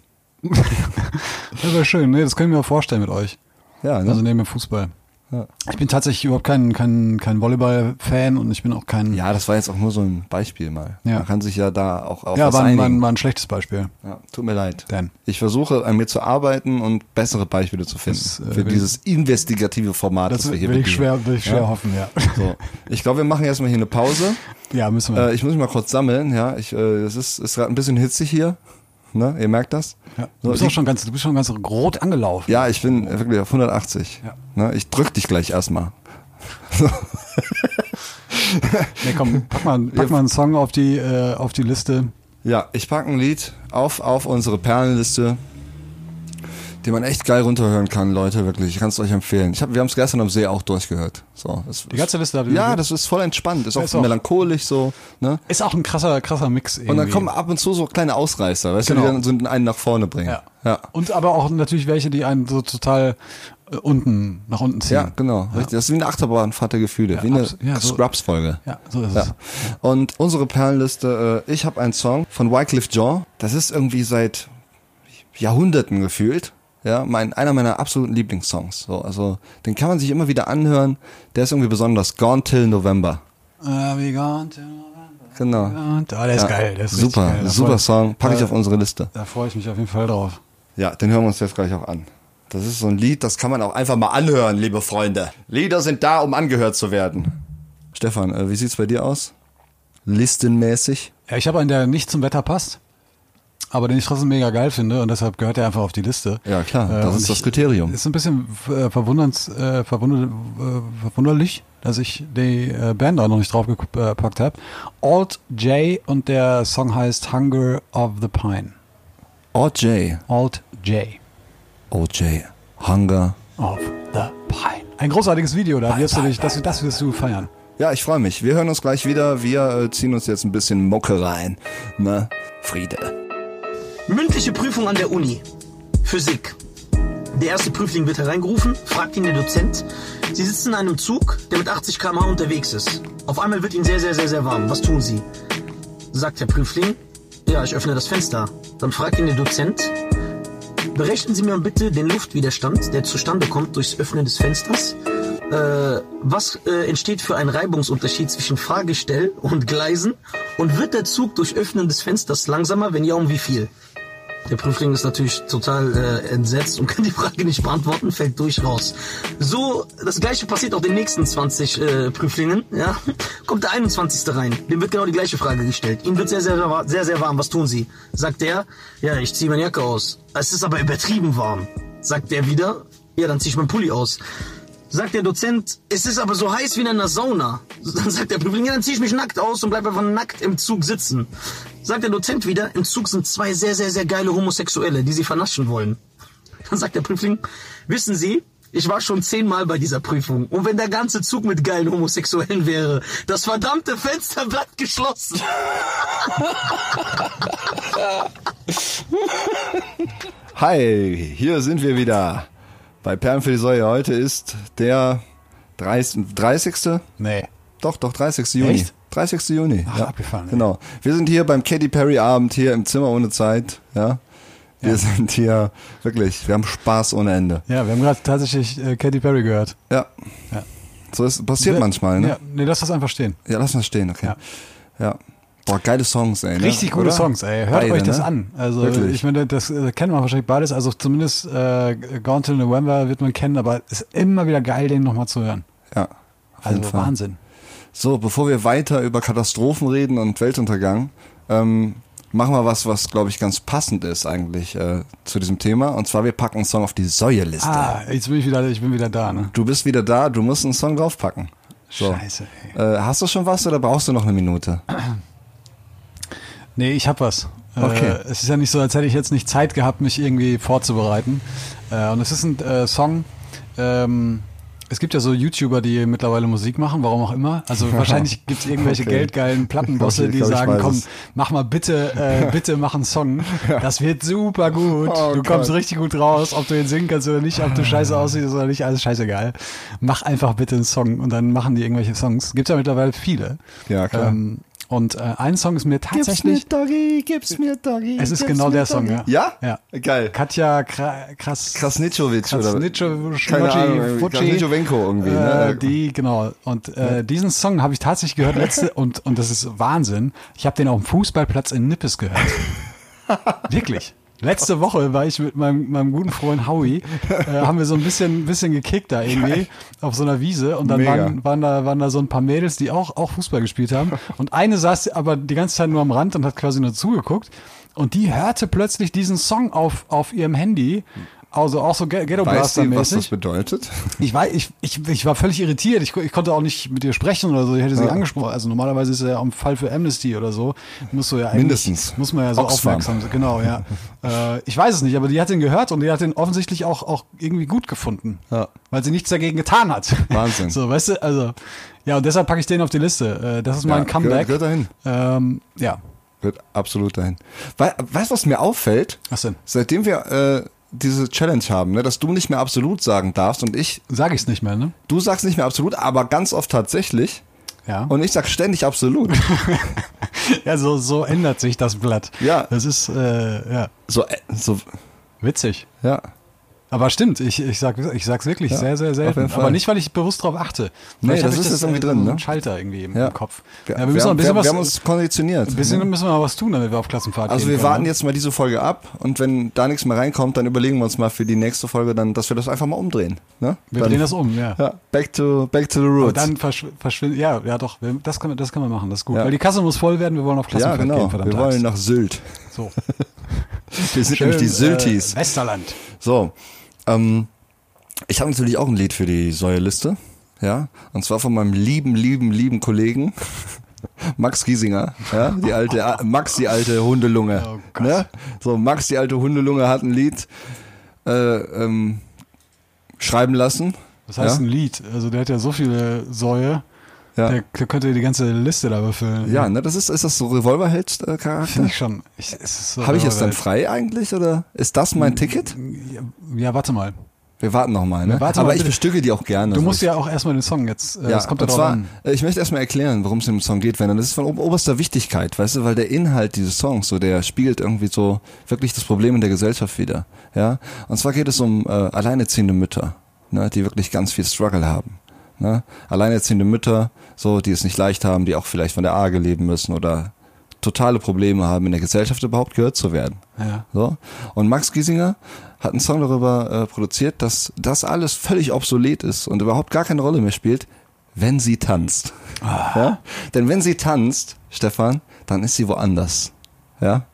Das wäre schön, ne? Das können wir mir vorstellen mit euch. Ja, ne? Also neben dem Fußball. Ja. Ich bin tatsächlich überhaupt kein, kein, kein Volleyball-Fan und ich bin auch kein. ja, das war jetzt auch nur so ein Beispiel mal. Ja. Man kann sich ja da auch auf ja was war, ein- war, ein- war ein schlechtes Beispiel. Ja, tut mir leid. Dan. Ich versuche an mir zu arbeiten und bessere Beispiele zu finden Das, äh, für dieses investigative Format, das, Das wir hier will ich schwer, will ich schwer Ja. hoffen, ja. So. Ich glaube, wir machen erstmal hier eine Pause. Ja, müssen wir. Äh, ich muss mich mal kurz sammeln, ja. Ich, äh, es ist, ist gerade ein bisschen hitzig hier. Ne? Ihr merkt das? ja. So, Du bist die- auch schon ganz, du bist schon ganz rot angelaufen. Ja, ich bin wirklich auf 180. Ja. Ne? Ich drück dich gleich erstmal. Nee, komm, pack mal, pack mal einen Song auf die, äh, auf die Liste. Ja, ich packe ein Lied auf, auf unsere Perlenliste, die man echt geil runterhören kann, Leute, wirklich. Ich kann es euch empfehlen. Ich hab, wir haben es gestern am See auch durchgehört. So, das, Die ganze Liste Ja, das ist voll entspannt. Ist Ja, auch auch- melancholisch so. Ne? Ist auch ein krasser, krasser Mix irgendwie. Und dann kommen ab und zu so kleine Ausreißer, weißt Genau. du, die dann so einen nach vorne bringen. ja. ja. Und aber auch natürlich welche, die einen so total äh, unten, nach unten ziehen. Ja, genau. Richtig. Das ist wie eine Achterbahnfahrt der Gefühle, Ja, wie eine ja, so- Scrubs-Folge. Ja, so ist Ja. es. Und unsere Perlenliste, äh, ich habe einen Song von Wycliffe Jean. Das ist irgendwie seit Jahrhunderten gefühlt. Ja, mein, einer meiner absoluten Lieblingssongs. So, also, den kann man sich immer wieder anhören. Der ist irgendwie besonders. Gone Till November. Äh, we gone to- Genau. Ah, der ist Ja, geil. Der ist super, geil. Super freu- Song. Packe ich auf unsere Liste. Da freue ich mich auf jeden Fall drauf. Ja, den hören wir uns jetzt gleich auch an. Das ist so ein Lied, das kann man auch einfach mal anhören, liebe Freunde. Lieder sind da, um angehört zu werden. Stefan, äh, wie sieht's bei dir aus? Listenmäßig? Ja, ich habe einen, der nicht zum Wetter passt, aber den ich trotzdem mega geil finde und deshalb gehört er einfach auf die Liste. Ja, klar, das und ist das ich- Kriterium. Ist ein bisschen äh, verwunderns, äh, verwunder, äh, verwunderlich, dass ich die äh, Band da noch nicht draufgepackt habe. Alt J und der Song heißt Hunger of the Pine. OJ. Alt J OJ. Hunger. of the Pine. Ein großartiges Video, da wirst du dich, das, das wirst du feiern. Ja, ich freue mich. Wir hören uns gleich wieder. Wir äh, ziehen uns jetzt ein bisschen Mucke rein. Ne? Friede. Mündliche Prüfung an der Uni. Physik. Der erste Prüfling wird hereingerufen, fragt ihn der Dozent. Sie sitzen in einem Zug, der mit 80 km/h unterwegs ist. Auf einmal wird ihnen sehr, sehr, sehr, sehr warm. Was tun Sie? Sagt der Prüfling. Ja, ich öffne das Fenster. Dann fragt ihn der Dozent. Berechnen Sie mir bitte den Luftwiderstand, der zustande kommt durchs Öffnen des Fensters. Äh, was äh, entsteht für ein Reibungsunterschied zwischen Fahrgestell und Gleisen? Und wird der Zug durch Öffnen des Fensters langsamer? Wenn ja, um wie viel? Der Prüfling ist natürlich total äh, entsetzt und kann die Frage nicht beantworten, fällt durch raus. So, das gleiche passiert auch den nächsten 20 äh, Prüflingen. Ja, kommt der 21. rein, dem wird genau die gleiche Frage gestellt. Ihm wird sehr, sehr, sehr, sehr, sehr warm. Was tun Sie? Sagt er, ja, ich ziehe meine Jacke aus. Es ist aber übertrieben warm. Sagt er wieder, ja, dann ziehe ich meinen Pulli aus. Sagt der Dozent, es ist aber so heiß wie in einer Sauna. Dann sagt der Prüfling, ja, dann ziehe ich mich nackt aus und bleibe einfach nackt im Zug sitzen. Sagt der Dozent wieder, im Zug sind zwei sehr, sehr, sehr geile Homosexuelle, die sie vernaschen wollen. Dann sagt der Prüfling, wissen Sie, ich war schon zehnmal bei dieser Prüfung. Und wenn der ganze Zug mit geilen Homosexuellen wäre, das verdammte Fenster bleibt geschlossen. Hi, hier sind wir wieder. Bei Perlen für die Säue. Heute ist der 30. 30. Nee. Doch, doch, 30. Juni. Echt? 30. Juni. Ach, ja. abgefahren, ey. Genau. Wir sind hier beim Katy Perry Abend hier im Zimmer ohne Zeit. Ja. Wir sind hier wirklich, wir haben Spaß ohne Ende. Ja, wir haben gerade tatsächlich äh, Katy Perry gehört. Ja. Ja. So ist passiert manchmal, ne? Ja, nee, lass das einfach stehen. Ja, lass mal stehen, okay. Ja. Ja. Boah, geile Songs, ey. Ne? Richtig gute Oder? Songs, ey. Hört Beide, euch das ne? an. Also Wirklich. ich meine, das äh, kennen wir wahrscheinlich beides. Also zumindest äh, Gone to November wird man kennen, aber es ist immer wieder geil, den nochmal zu hören. Ja. Also. Wahnsinn. So, bevor wir weiter über Katastrophen reden und Weltuntergang, ähm, machen wir was, was glaube ich ganz passend ist eigentlich äh, zu diesem Thema. Und zwar wir packen einen Song auf die Säuerliste. Ah, jetzt bin ich wieder, ich bin wieder da, ne? Du bist wieder da, du musst einen Song draufpacken. So. Scheiße, ey. Äh, hast du schon was oder brauchst du noch eine Minute? Nee, ich hab was. Okay. Äh, es ist ja nicht so, als hätte ich jetzt nicht Zeit gehabt, mich irgendwie vorzubereiten. Äh, und es ist ein äh, Song, ähm, es gibt ja so YouTuber, die mittlerweile Musik machen, warum auch immer. Also wahrscheinlich gibt es irgendwelche Okay. geldgeilen Plattenbosse, die glaub, sagen, komm, es. mach mal bitte, äh, bitte mach einen Song. Das wird super gut. Oh du kommst Gott. richtig gut raus, ob du ihn singen kannst oder nicht, ob du scheiße aussiehst oder nicht, alles scheißegal. Mach einfach bitte einen Song und dann machen die irgendwelche Songs. Gibt ja mittlerweile viele. Ja, klar. Ähm, und äh, ein Song ist mir tatsächlich, Doggy, gib's mir Doggy. es ist genau der Song, ja. Ja? Ja. Geil. Katja Kra krass. Krasnitschowitsch oder Krasnitschowitsch, irgendwie Krasnitschowenko irgendwie, Äh, ne? die, genau. Und äh, diesen Song habe ich tatsächlich gehört letzte und, und das ist Wahnsinn. Ich habe den auf dem Fußballplatz in Nippes gehört. Wirklich. Letzte Woche war ich mit meinem, meinem guten Freund Howie, äh, haben wir so ein bisschen, bisschen gekickt da irgendwie auf so einer Wiese. Und dann Mega. waren, waren, da, waren da so ein paar Mädels, die auch, auch Fußball gespielt haben. Und eine saß aber die ganze Zeit nur am Rand und hat quasi nur zugeguckt. Und die hörte plötzlich diesen Song auf, auf ihrem Handy, also auch so Ghetto Weißt Blaster du, was das mäßig. bedeutet? Ich, war, ich, ich, ich war völlig irritiert. Ich, ich konnte auch nicht mit ihr sprechen oder so. Ich hätte sie Ja. angesprochen. Also normalerweise ist er am Fall für Amnesty oder so. Muss so ja Mindestens. Muss man ja so Oxfam. aufmerksam sein. Genau, ja. äh, ich weiß es nicht, aber die hat ihn gehört und die hat ihn offensichtlich auch, auch irgendwie gut gefunden. Ja. Weil sie nichts dagegen getan hat. Wahnsinn. so, weißt du, also. Ja, und deshalb packe ich den auf die Liste. Äh, das ist mein Ja, Comeback. Gehört, gehört dahin. Ähm, ja. Gehört absolut dahin. Wei- Weißt du, was mir auffällt? Was denn? Seitdem wir äh, diese Challenge haben, ne, dass du nicht mehr absolut sagen darfst und ich, Sag ich's nicht mehr, ne? du sagst nicht mehr absolut, aber ganz oft tatsächlich Ja. und ich sag ständig absolut. ja, so, so ändert sich das Blatt. Ja. Das ist, äh, ja, so, äh, so, witzig. ja. Aber stimmt, ich, ich, sag, ich sag's wirklich Ja, sehr, sehr selten. Aber nicht, weil ich bewusst drauf achte. Nee, Vielleicht das ist jetzt irgendwie drin, ne? Schalter irgendwie im, Ja. im Kopf. Wir, ja, wir müssen wir, noch ein bisschen wir, wir was, haben uns konditioniert. ein bisschen müssen wir mal was tun, damit wir auf Klassenfahrt Also wir können, warten ne? jetzt mal diese Folge ab und wenn da nichts mehr reinkommt, dann überlegen wir uns mal für die nächste Folge dann, dass wir das einfach mal umdrehen. Ne? Wir dann, drehen das um, ja. Ja, back to, back to the Aber roots. dann verschw verschwindet, ja, ja doch, wir, das, können wir, das können wir machen, das ist gut. Ja. Weil die Kasse muss voll werden, wir wollen auf ja, Klassenfahrt genau. gehen, verdammt. Wir wollen nach Sylt. so. Wir sind nämlich die Syltis. Äh, Westerland. So, ähm, ich habe natürlich auch ein Lied für die Säuerliste, ja, und zwar von meinem lieben, lieben, lieben Kollegen Max Giesinger, ja, die alte, Max die alte Hundelunge, Oh Gott. ne? So, Max die alte Hundelunge hat ein Lied äh, ähm, schreiben lassen, Das heißt Ja. ein Lied. Also der hat ja so viele Säue, ja, der, der könnte die ganze Liste da befüllen. ja, ne, das ist, ist das so Revolverheld-Charakter? Finde ich schon. Ich, so Habe ich es dann frei eigentlich oder ist das mein Ticket? Ja, ja, warte mal. Wir warten noch mal, ne? Warte Aber mal, ich bestücke die auch gerne. Du so. musst ja auch erstmal den Song jetzt, äh, Ja, das kommt und drauf zwar, an. äh, ich möchte erstmal erklären, worum es im Song geht, wenn das ist von ober- oberster Wichtigkeit, weißt du, weil der Inhalt dieses Songs, so der spiegelt irgendwie so wirklich das Problem in der Gesellschaft wieder, ja. Und zwar geht es um äh, alleinerziehende Mütter, ne, die wirklich ganz viel Struggle haben, ne. Alleinerziehende Mütter, so die es nicht leicht haben, die auch vielleicht von der Arge leben müssen oder totale Probleme haben, in der Gesellschaft überhaupt gehört zu werden. Ja. So. Und Max Giesinger hat einen Song darüber äh, produziert, dass das alles völlig obsolet ist und überhaupt gar keine Rolle mehr spielt, wenn sie tanzt. Ah. Ja? Denn wenn sie tanzt, Stefan, dann ist sie woanders. Ja?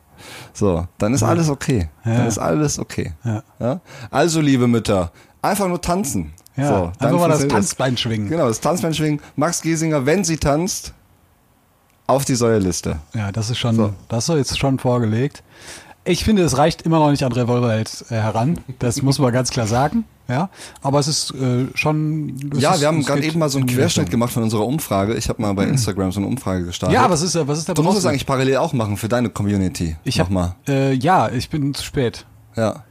So, dann ist alles okay. Ja. Dann ist alles okay. Ja. Ja? Also, liebe Mütter, einfach nur tanzen. Ja, so, einfach mal das Tanzbein schwingen. Genau, das Tanzbein schwingen. Max Giesinger, wenn sie tanzt, auf die Säuerliste. Ja, das ist schon, So. das ist jetzt schon vorgelegt. Ich finde, es reicht immer noch nicht an Revolverheld äh, heran. Das muss man ganz klar sagen. Ja, aber es ist äh, schon. es Ja, ist, wir haben gerade eben mal so einen Querschnitt gemacht von unserer Umfrage. Ich habe mal bei Instagram so eine Umfrage gestartet. Ja, was ist, was ist da Du musst es eigentlich parallel auch machen für deine Community. Ich hab, mal. Äh, ja, ich bin zu spät. Ja.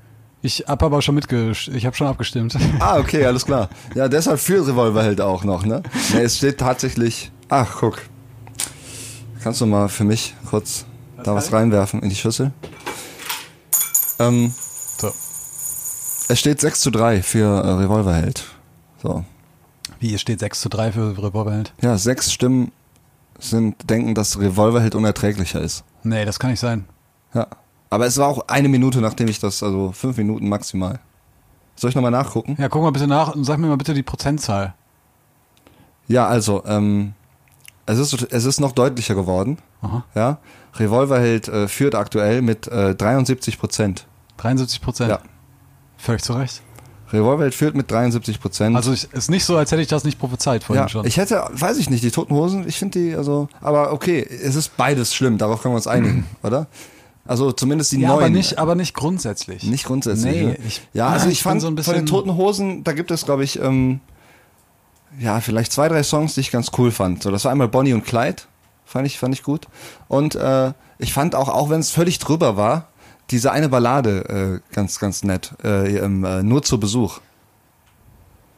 Ich hab aber schon mitgesch ich habe schon abgestimmt. Ah, okay, alles klar. Ja, deshalb für Revolverheld auch noch, ne? Ne, es steht tatsächlich. Ach, guck. Kannst du mal für mich kurz da was reinwerfen in die Schüssel? Ähm, So. es steht 6 zu 3 für äh, Revolverheld. So. Wie, es steht 6 zu 3 für Revolverheld? Ja, sechs Stimmen sind, denken, dass Revolverheld unerträglicher ist. Nee, das kann nicht sein. Ja. Aber es war auch eine Minute, nachdem ich das, also fünf Minuten maximal. Soll ich nochmal nachgucken? Ja, guck mal bitte nach und sag mir mal bitte die Prozentzahl. Ja, also, ähm, es ist, es ist noch deutlicher geworden. Aha. Ja. Revolverheld äh, führt aktuell mit äh, 73 Prozent. 73 Prozent. Ja. Völlig zu Recht. Revolverheld führt mit 73 Prozent. Also es ist nicht so, als hätte ich das nicht prophezeit vorhin ja, schon. ich hätte, weiß ich nicht, die Toten Hosen, ich finde die, also, aber okay, es ist beides schlimm, darauf können wir uns einigen, oder? Also zumindest die ja, neuen. aber nicht, aber nicht grundsätzlich. Nicht grundsätzlich. Nee, ne? ich- ja, also ich, ich bin fand so ein von bisschen- den Toten Hosen, da gibt es, glaube ich, ähm, ja, vielleicht zwei, drei Songs, die ich ganz cool fand. So, das war einmal Bonnie und Clyde, fand ich, fand ich gut. Und äh, ich fand auch, auch wenn es völlig drüber war, diese eine Ballade äh, ganz, ganz nett. Äh, äh, nur zu Besuch.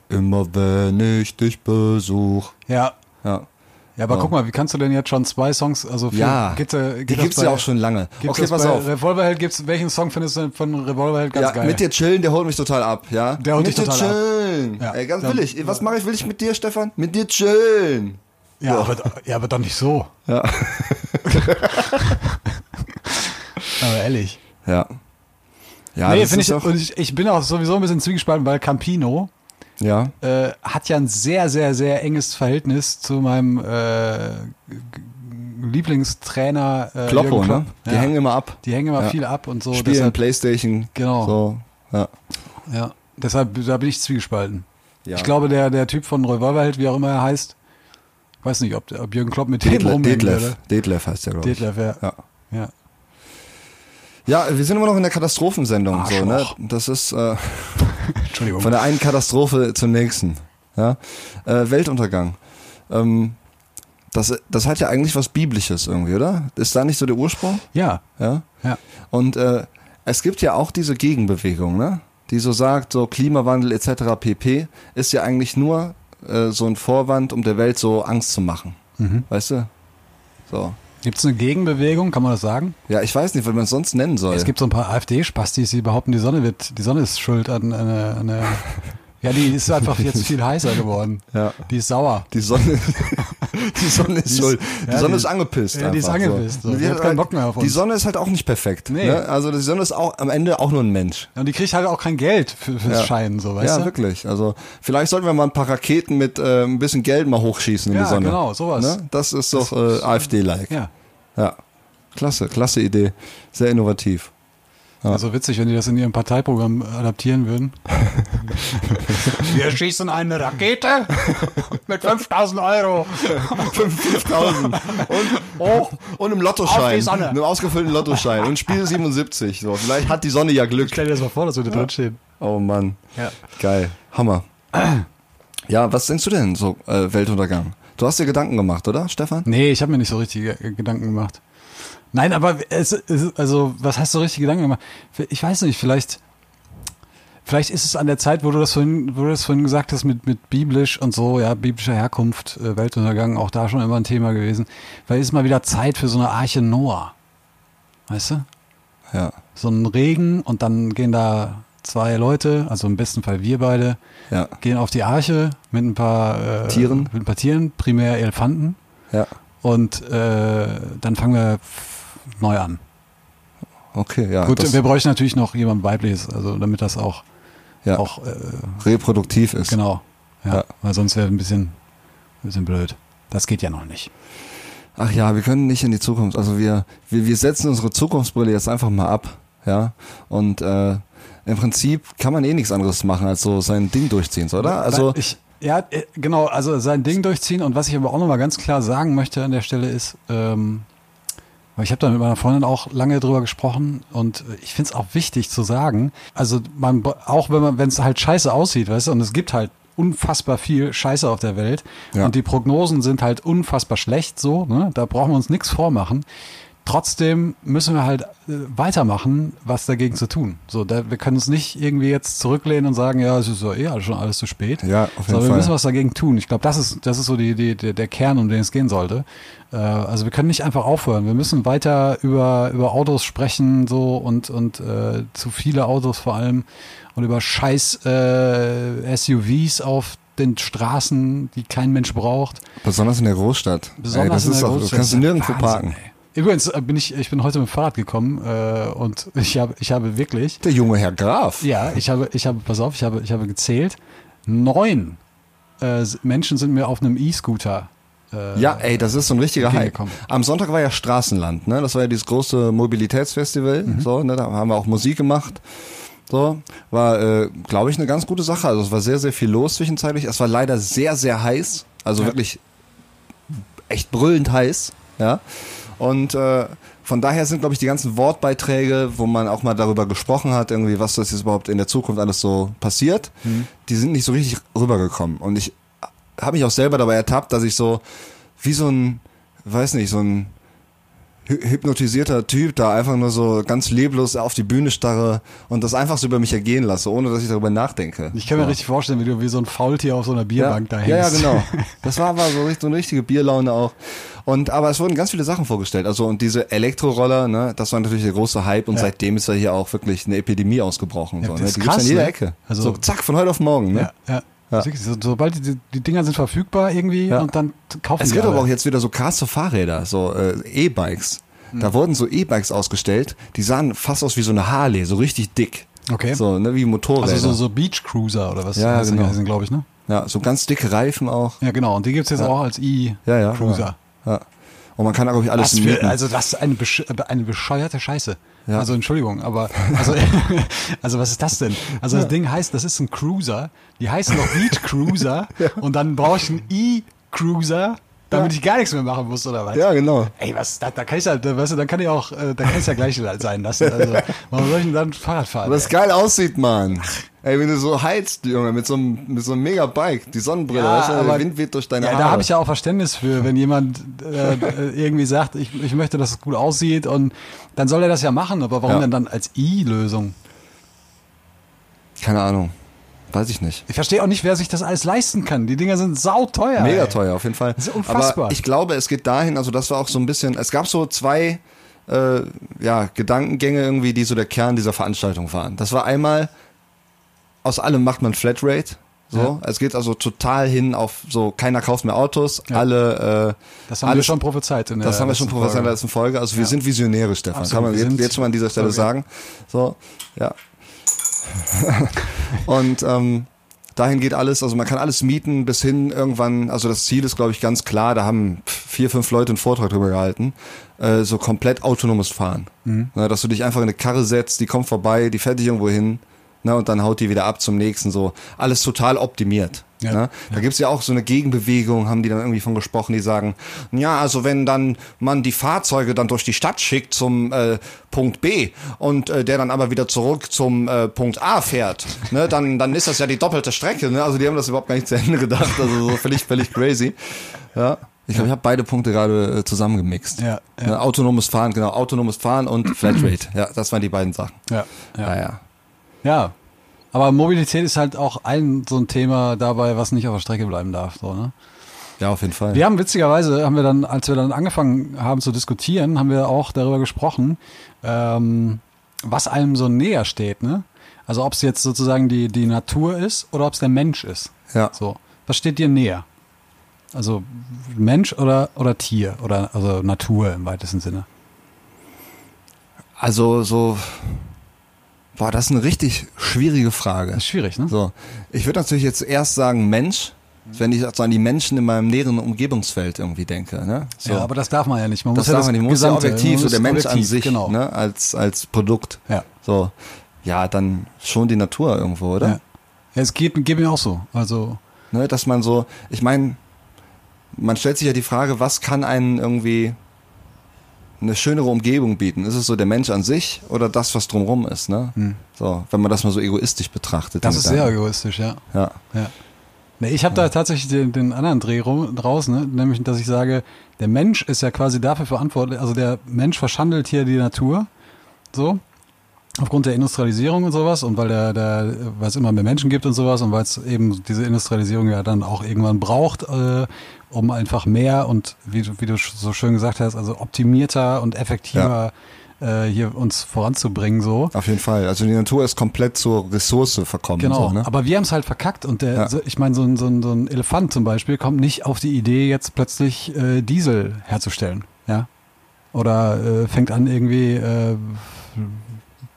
Immer wenn ich dich besuch. Ja. Ja. Ja, aber Ja. guck mal, wie kannst du denn jetzt schon zwei Songs, also für, Ja, geht, äh, die gibt's bei- ja auch schon lange. Gibt's Okay, pass auf. Revolverheld gibt's, welchen Song findest du denn von Revolverheld ganz ja, geil? mit dir chillen, der holt mich total ab, ja. Der holt mit dich dir total ab. chillen. Ja. Ey, ganz Dann- willig. Was mache ich, will ich mit dir, Stefan? Mit dir chillen. ja, aber, ja, aber doch nicht so. Ja. Aber ehrlich. Ja. Ja, nee, finde ich, ich, ich bin auch sowieso ein bisschen zwiegespalten, weil Campino ja. äh, hat ja ein sehr, sehr, sehr enges Verhältnis zu meinem äh, Lieblingstrainer äh, Kloppo, Klopp. ne? Die ja. hängen immer ab. Die hängen immer Ja. viel ab und so. Spielen deshalb, Playstation. Genau. So. Ja. ja, deshalb da bin ich zwiegespalten. Ja. Ich glaube, der, der Typ von Revolverheld, wie auch immer er heißt, weiß nicht, ob, ob Jürgen Klopp mit dem Detlef, rumhängen Detlef. würde. Detlef heißt der, glaube ich. Detlef, ja. Ja. ja. ja, wir sind immer noch in der Katastrophensendung. So, ne? Arschloch. Das ist äh, Entschuldigung. von der einen Katastrophe zur nächsten. Ja? Äh, Weltuntergang. Ähm, das, das hat ja eigentlich was Biblisches irgendwie, oder? Ist da nicht so der Ursprung? ja, Ja. ja. Und äh, es gibt ja auch diese Gegenbewegung, ne? die so sagt, so Klimawandel etc. pp. ist ja eigentlich nur äh, so ein Vorwand, um der Welt so Angst zu machen. Mhm. Weißt du? So. Gibt es eine Gegenbewegung, kann man das sagen? Ja, ich weiß nicht, wie man es sonst nennen soll. Es gibt so ein paar AfD-Spastis, die behaupten, die Sonne wird, die Sonne ist schuld an eine, eine ja, die ist einfach jetzt viel heißer geworden. Ja. Die ist sauer. die Sonne, die Sonne ist Die schuld. Die ja, Sonne die- ist angepisst. ja, die ist angepisst, so. Die Die, hat keinen Bock mehr auf die uns. Sonne ist halt auch nicht perfekt. Nee. Ne? Also die Sonne ist auch am Ende auch nur ein Mensch. Und die kriegt halt auch kein Geld für, fürs Ja. Scheinen, so, weißt ja, du? wirklich. Also vielleicht sollten wir mal ein paar Raketen mit äh, ein bisschen Geld mal hochschießen in Ja, die Sonne. genau, sowas. Ne? Das ist doch äh, AfD-like. Ja. Ja. Klasse, klasse Idee. Sehr innovativ. Ja. Also witzig, wenn die das in ihrem Parteiprogramm adaptieren würden. Wir schießen eine Rakete mit 5000 Euro. 5000 und, Hoch. und im Auf Lottoschein. die Sonne. Einem ausgefüllten Lottoschein. Und Spiel 77. So, vielleicht hat die Sonne ja Glück. Stell dir das mal vor, dass wir da drin stehen. Oh Mann. Ja. Geil. Hammer. Ja, was denkst du denn so äh, Weltuntergang? Du hast dir Gedanken gemacht, oder, Stefan? Nee, ich habe mir nicht so richtig Gedanken gemacht. Nein, aber es, es, also, was hast du richtig Gedanken gemacht? Ich weiß nicht, vielleicht, vielleicht ist es an der Zeit, wo du das vorhin, wo du das vorhin gesagt hast, mit, mit biblisch und so, ja, biblischer Herkunft, äh, Weltuntergang, auch da schon immer ein Thema gewesen. Weil ist mal wieder Zeit für so eine Arche Noah. Weißt du? Ja. So ein Regen und dann gehen da zwei Leute, also im besten Fall wir beide, Ja. gehen auf die Arche mit ein paar äh, Tieren. Mit ein paar Tieren, primär Elefanten. Ja. Und äh, dann fangen wir neu an. Okay, ja. Gut, wir bräuchten natürlich noch jemand weibliches, also damit das auch, ja, auch äh, reproduktiv ist. genau. Ja, Ja. weil sonst wäre ein bisschen, ein bisschen blöd. Das geht ja noch nicht. Ach ja, wir können nicht in die Zukunft. Also wir, wir, wir setzen unsere Zukunftsbrille jetzt einfach mal ab. Ja. Und äh, im Prinzip kann man eh nichts anderes machen, als so sein Ding durchziehen, oder? Also ich, ja, äh, genau, also sein Ding durchziehen und was ich aber auch nochmal ganz klar sagen möchte an der Stelle ist, ähm, ich habe da mit meiner Freundin auch lange drüber gesprochen und ich finde es auch wichtig zu sagen, also man auch wenn man, wenn es halt scheiße aussieht, weißt du, und es gibt halt unfassbar viel Scheiße auf der Welt Ja. und die Prognosen sind halt unfassbar schlecht so, ne? Da brauchen wir uns nichts vormachen. Trotzdem müssen wir halt äh, weitermachen, was dagegen zu tun. So, da, wir können uns nicht irgendwie jetzt zurücklehnen und sagen, ja, es ist ja eh alles schon alles zu spät. Ja, auf jeden Sondern wir Fall. müssen was dagegen tun. Ich glaube, das ist, das ist so die, die, der, der Kern, um den es gehen sollte. Äh, also wir können nicht einfach aufhören. Wir müssen weiter über, über Autos sprechen, so und, und äh, zu viele Autos vor allem und über scheiß äh, SUVs auf den Straßen, die kein Mensch braucht. besonders in der Großstadt. Besonders ey, das in ist der auch, Großstadt. du kannst du nirgendwo Wahnsinn, parken. ey. Übrigens äh, bin ich, ich bin heute mit dem Fahrrad gekommen äh, und ich habe, ich habe wirklich, Der junge Herr Graf. ja, ich habe, ich habe, pass auf, ich habe, ich habe gezählt, neun äh, Menschen sind mir auf einem E-Scooter äh, Ja, ey, das ist so ein richtiger Hype. Am Sonntag war ja Straßenland, ne? Das war ja dieses große Mobilitätsfestival, Mhm. so, ne? Da haben wir auch Musik gemacht. So, war, äh, glaube ich, eine ganz gute Sache. Also es war sehr, sehr viel los zwischenzeitlich. Es war leider sehr, sehr heiß. Also Ja. wirklich echt brüllend heiß, ja. Und äh, von daher sind, glaube ich, die ganzen Wortbeiträge, wo man auch mal darüber gesprochen hat, irgendwie, was das jetzt überhaupt in der Zukunft alles so passiert, die sind nicht so richtig rübergekommen. Und ich habe mich auch selber dabei ertappt, dass ich so wie so ein, weiß nicht, so ein hypnotisierter Typ da einfach nur so ganz leblos auf die Bühne starre und das einfach so über mich ergehen lasse, ohne dass ich darüber nachdenke. Ich kann mir so. richtig vorstellen, wie du wie so ein Faultier auf so einer ja, Bierbank da hängst. ja, ja, genau. Das war aber so, richtig- so eine richtige Bierlaune auch. Und aber es wurden ganz viele Sachen vorgestellt. Also und diese Elektroroller, ne, das war natürlich der große Hype und Ja. seitdem ist ja hier auch wirklich eine Epidemie ausgebrochen. Ja, so, das ne? ist Die gibt's krass, an jeder ne? Ecke. Also- so zack, von heute auf morgen. Ne? Ja, ja. Ja. Sobald die, die Dinger sind verfügbar irgendwie Ja. und dann kaufen Es gibt aber auch jetzt wieder so krasse Fahrräder, so äh, E-Bikes. Hm. Da wurden so E-Bikes ausgestellt, die sahen fast aus wie so eine Harley, so richtig dick. Okay. So, ne, wie Motorräder. Also so, so Beach Cruiser oder was Ja, genau. heißen, glaube ich, ne? ja, so ganz dicke Reifen auch. Ja, genau. Und die gibt's jetzt auch als Ja, ja. E-Cruiser. Ja. ja. Und man kann, glaube ich, alles Was für, mieten. also das ist eine, besch eine bescheuerte Scheiße. Ja. Also Entschuldigung, aber also, also was ist das denn? Also das Ding heißt, das ist ein Cruiser. Die heißen doch Beach Cruiser und dann brauche ich einen E-Cruiser, damit ich gar nichts mehr machen muss oder was? ja, genau. Ey, was, da, da kann ich ja, da, weißt du, dann kann ich auch, äh, da kann ich ja gleich sein lassen. Also, warum soll ich denn dann Fahrrad fahren? Was geil aussieht, Mann. Ey, wenn du so heizt, Junge, mit so einem, mit so einem Mega-Bike, die Sonnenbrille, Ja, weißt du, aber- der Wind weht durch deine Ja, Haare. da habe ich ja auch Verständnis für, wenn jemand äh, irgendwie sagt, ich, ich möchte, dass es gut aussieht und dann soll er das ja machen, aber warum Ja. denn dann als I-Lösung? Keine Ahnung. Weiß ich nicht. Ich verstehe auch nicht, wer sich das alles leisten kann. Die Dinger sind sauteuer. Mega ey. teuer, auf jeden Fall. Das ist unfassbar. Aber ich glaube, es geht dahin, also das war auch so ein bisschen, es gab so zwei äh, ja, Gedankengänge irgendwie, die so der Kern dieser Veranstaltung waren. Das war einmal, aus allem macht man Flatrate. So, es geht also total hin auf so, keiner kauft mehr Autos, Ja. alle, äh, Das haben wir alles, schon prophezeit in der das haben wir schon prophezeit in der letzten Folge. Also wir Ja. sind Visionäre, Stefan. Absolut, Kann man wir jetzt, jetzt schon an dieser Stelle Okay. sagen. So, ja. Und ähm, dahin geht alles, also man kann alles mieten bis hin irgendwann, also das Ziel ist, glaube ich, ganz klar, da haben vier, fünf Leute einen Vortrag drüber gehalten, äh, so komplett autonomes Fahren. Mhm. Ne, dass du dich einfach in eine Karre setzt, die kommt vorbei, die fährt dich irgendwo hin, ne, und dann haut die wieder ab zum nächsten, so alles total optimiert. Ja. Ne? Da gibt's ja auch so eine Gegenbewegung, haben die dann irgendwie von gesprochen, die sagen, ja, also wenn dann man die Fahrzeuge dann durch die Stadt schickt zum äh, Punkt B und äh, der dann aber wieder zurück zum äh, Punkt A fährt, ne, dann, dann ist das ja die doppelte Strecke. Ne? Also die haben das überhaupt gar nicht zu Ende gedacht, also so völlig, völlig crazy. Ja. Ich glaube, ich habe beide Punkte gerade äh, zusammengemixt. Ja, ja. Ne, autonomes Fahren, genau, autonomes Fahren und Flatrate. Ja, das waren die beiden Sachen. Ja, ja. Ja, ja. Aber Mobilität ist halt auch ein so ein Thema dabei, was nicht auf der Strecke bleiben darf. So, ne? Ja, auf jeden Fall. Wir haben witzigerweise, haben wir dann, als wir dann angefangen haben zu diskutieren, haben wir auch darüber gesprochen, ähm, was einem so näher steht. Ne? Also ob es jetzt sozusagen die, die Natur ist oder ob es der Mensch ist. Ja. So, was steht dir näher? Also Mensch oder, oder Tier oder also Natur im weitesten Sinne. Also so, boah, das ist eine richtig schwierige Frage. Das ist schwierig, ne? So, ich würde natürlich jetzt erst sagen Mensch, wenn ich so an die Menschen in meinem näheren Umgebungsfeld irgendwie denke. Ne? So. Ja, aber das darf man ja nicht. Man das muss ja darf man nicht. Man muss ja Gesamte- objektiv, so der Mensch an sich, genau. ne, als, als Produkt. Ja. So, ja, dann schon die Natur irgendwo, oder? Ja. ja, es geht, geht mir auch so. Also Ne, dass man so, ich meine, man stellt sich ja die Frage, was kann einen irgendwie eine schönere Umgebung bieten? Ist es so der Mensch an sich oder das, was drumherum ist? Ne? So, wenn man das mal so egoistisch betrachtet. Hm. das ist sehr egoistisch, ja. Ja. Ja. Nee, ich habe da tatsächlich den, den anderen Dreh rum, draus, ne? nämlich, dass ich sage, der Mensch ist ja quasi dafür verantwortlich, also der Mensch verschandelt hier die Natur, so, aufgrund der Industrialisierung und sowas und weil der, der weil es immer mehr Menschen gibt und sowas und weil es eben diese Industrialisierung ja dann auch irgendwann braucht, äh, um einfach mehr und wie, du- wie du so schön gesagt hast, also optimierter und effektiver äh, hier uns voranzubringen, so. Auf jeden Fall. Also die Natur ist komplett zur Ressource verkommen. Genau, So, ne? aber wir haben es halt verkackt und der, Ja. so, ich meine, so ein, so, ein, so ein Elefant zum Beispiel kommt nicht auf die Idee, jetzt plötzlich äh, Diesel herzustellen, ja. Oder äh, fängt an, irgendwie äh,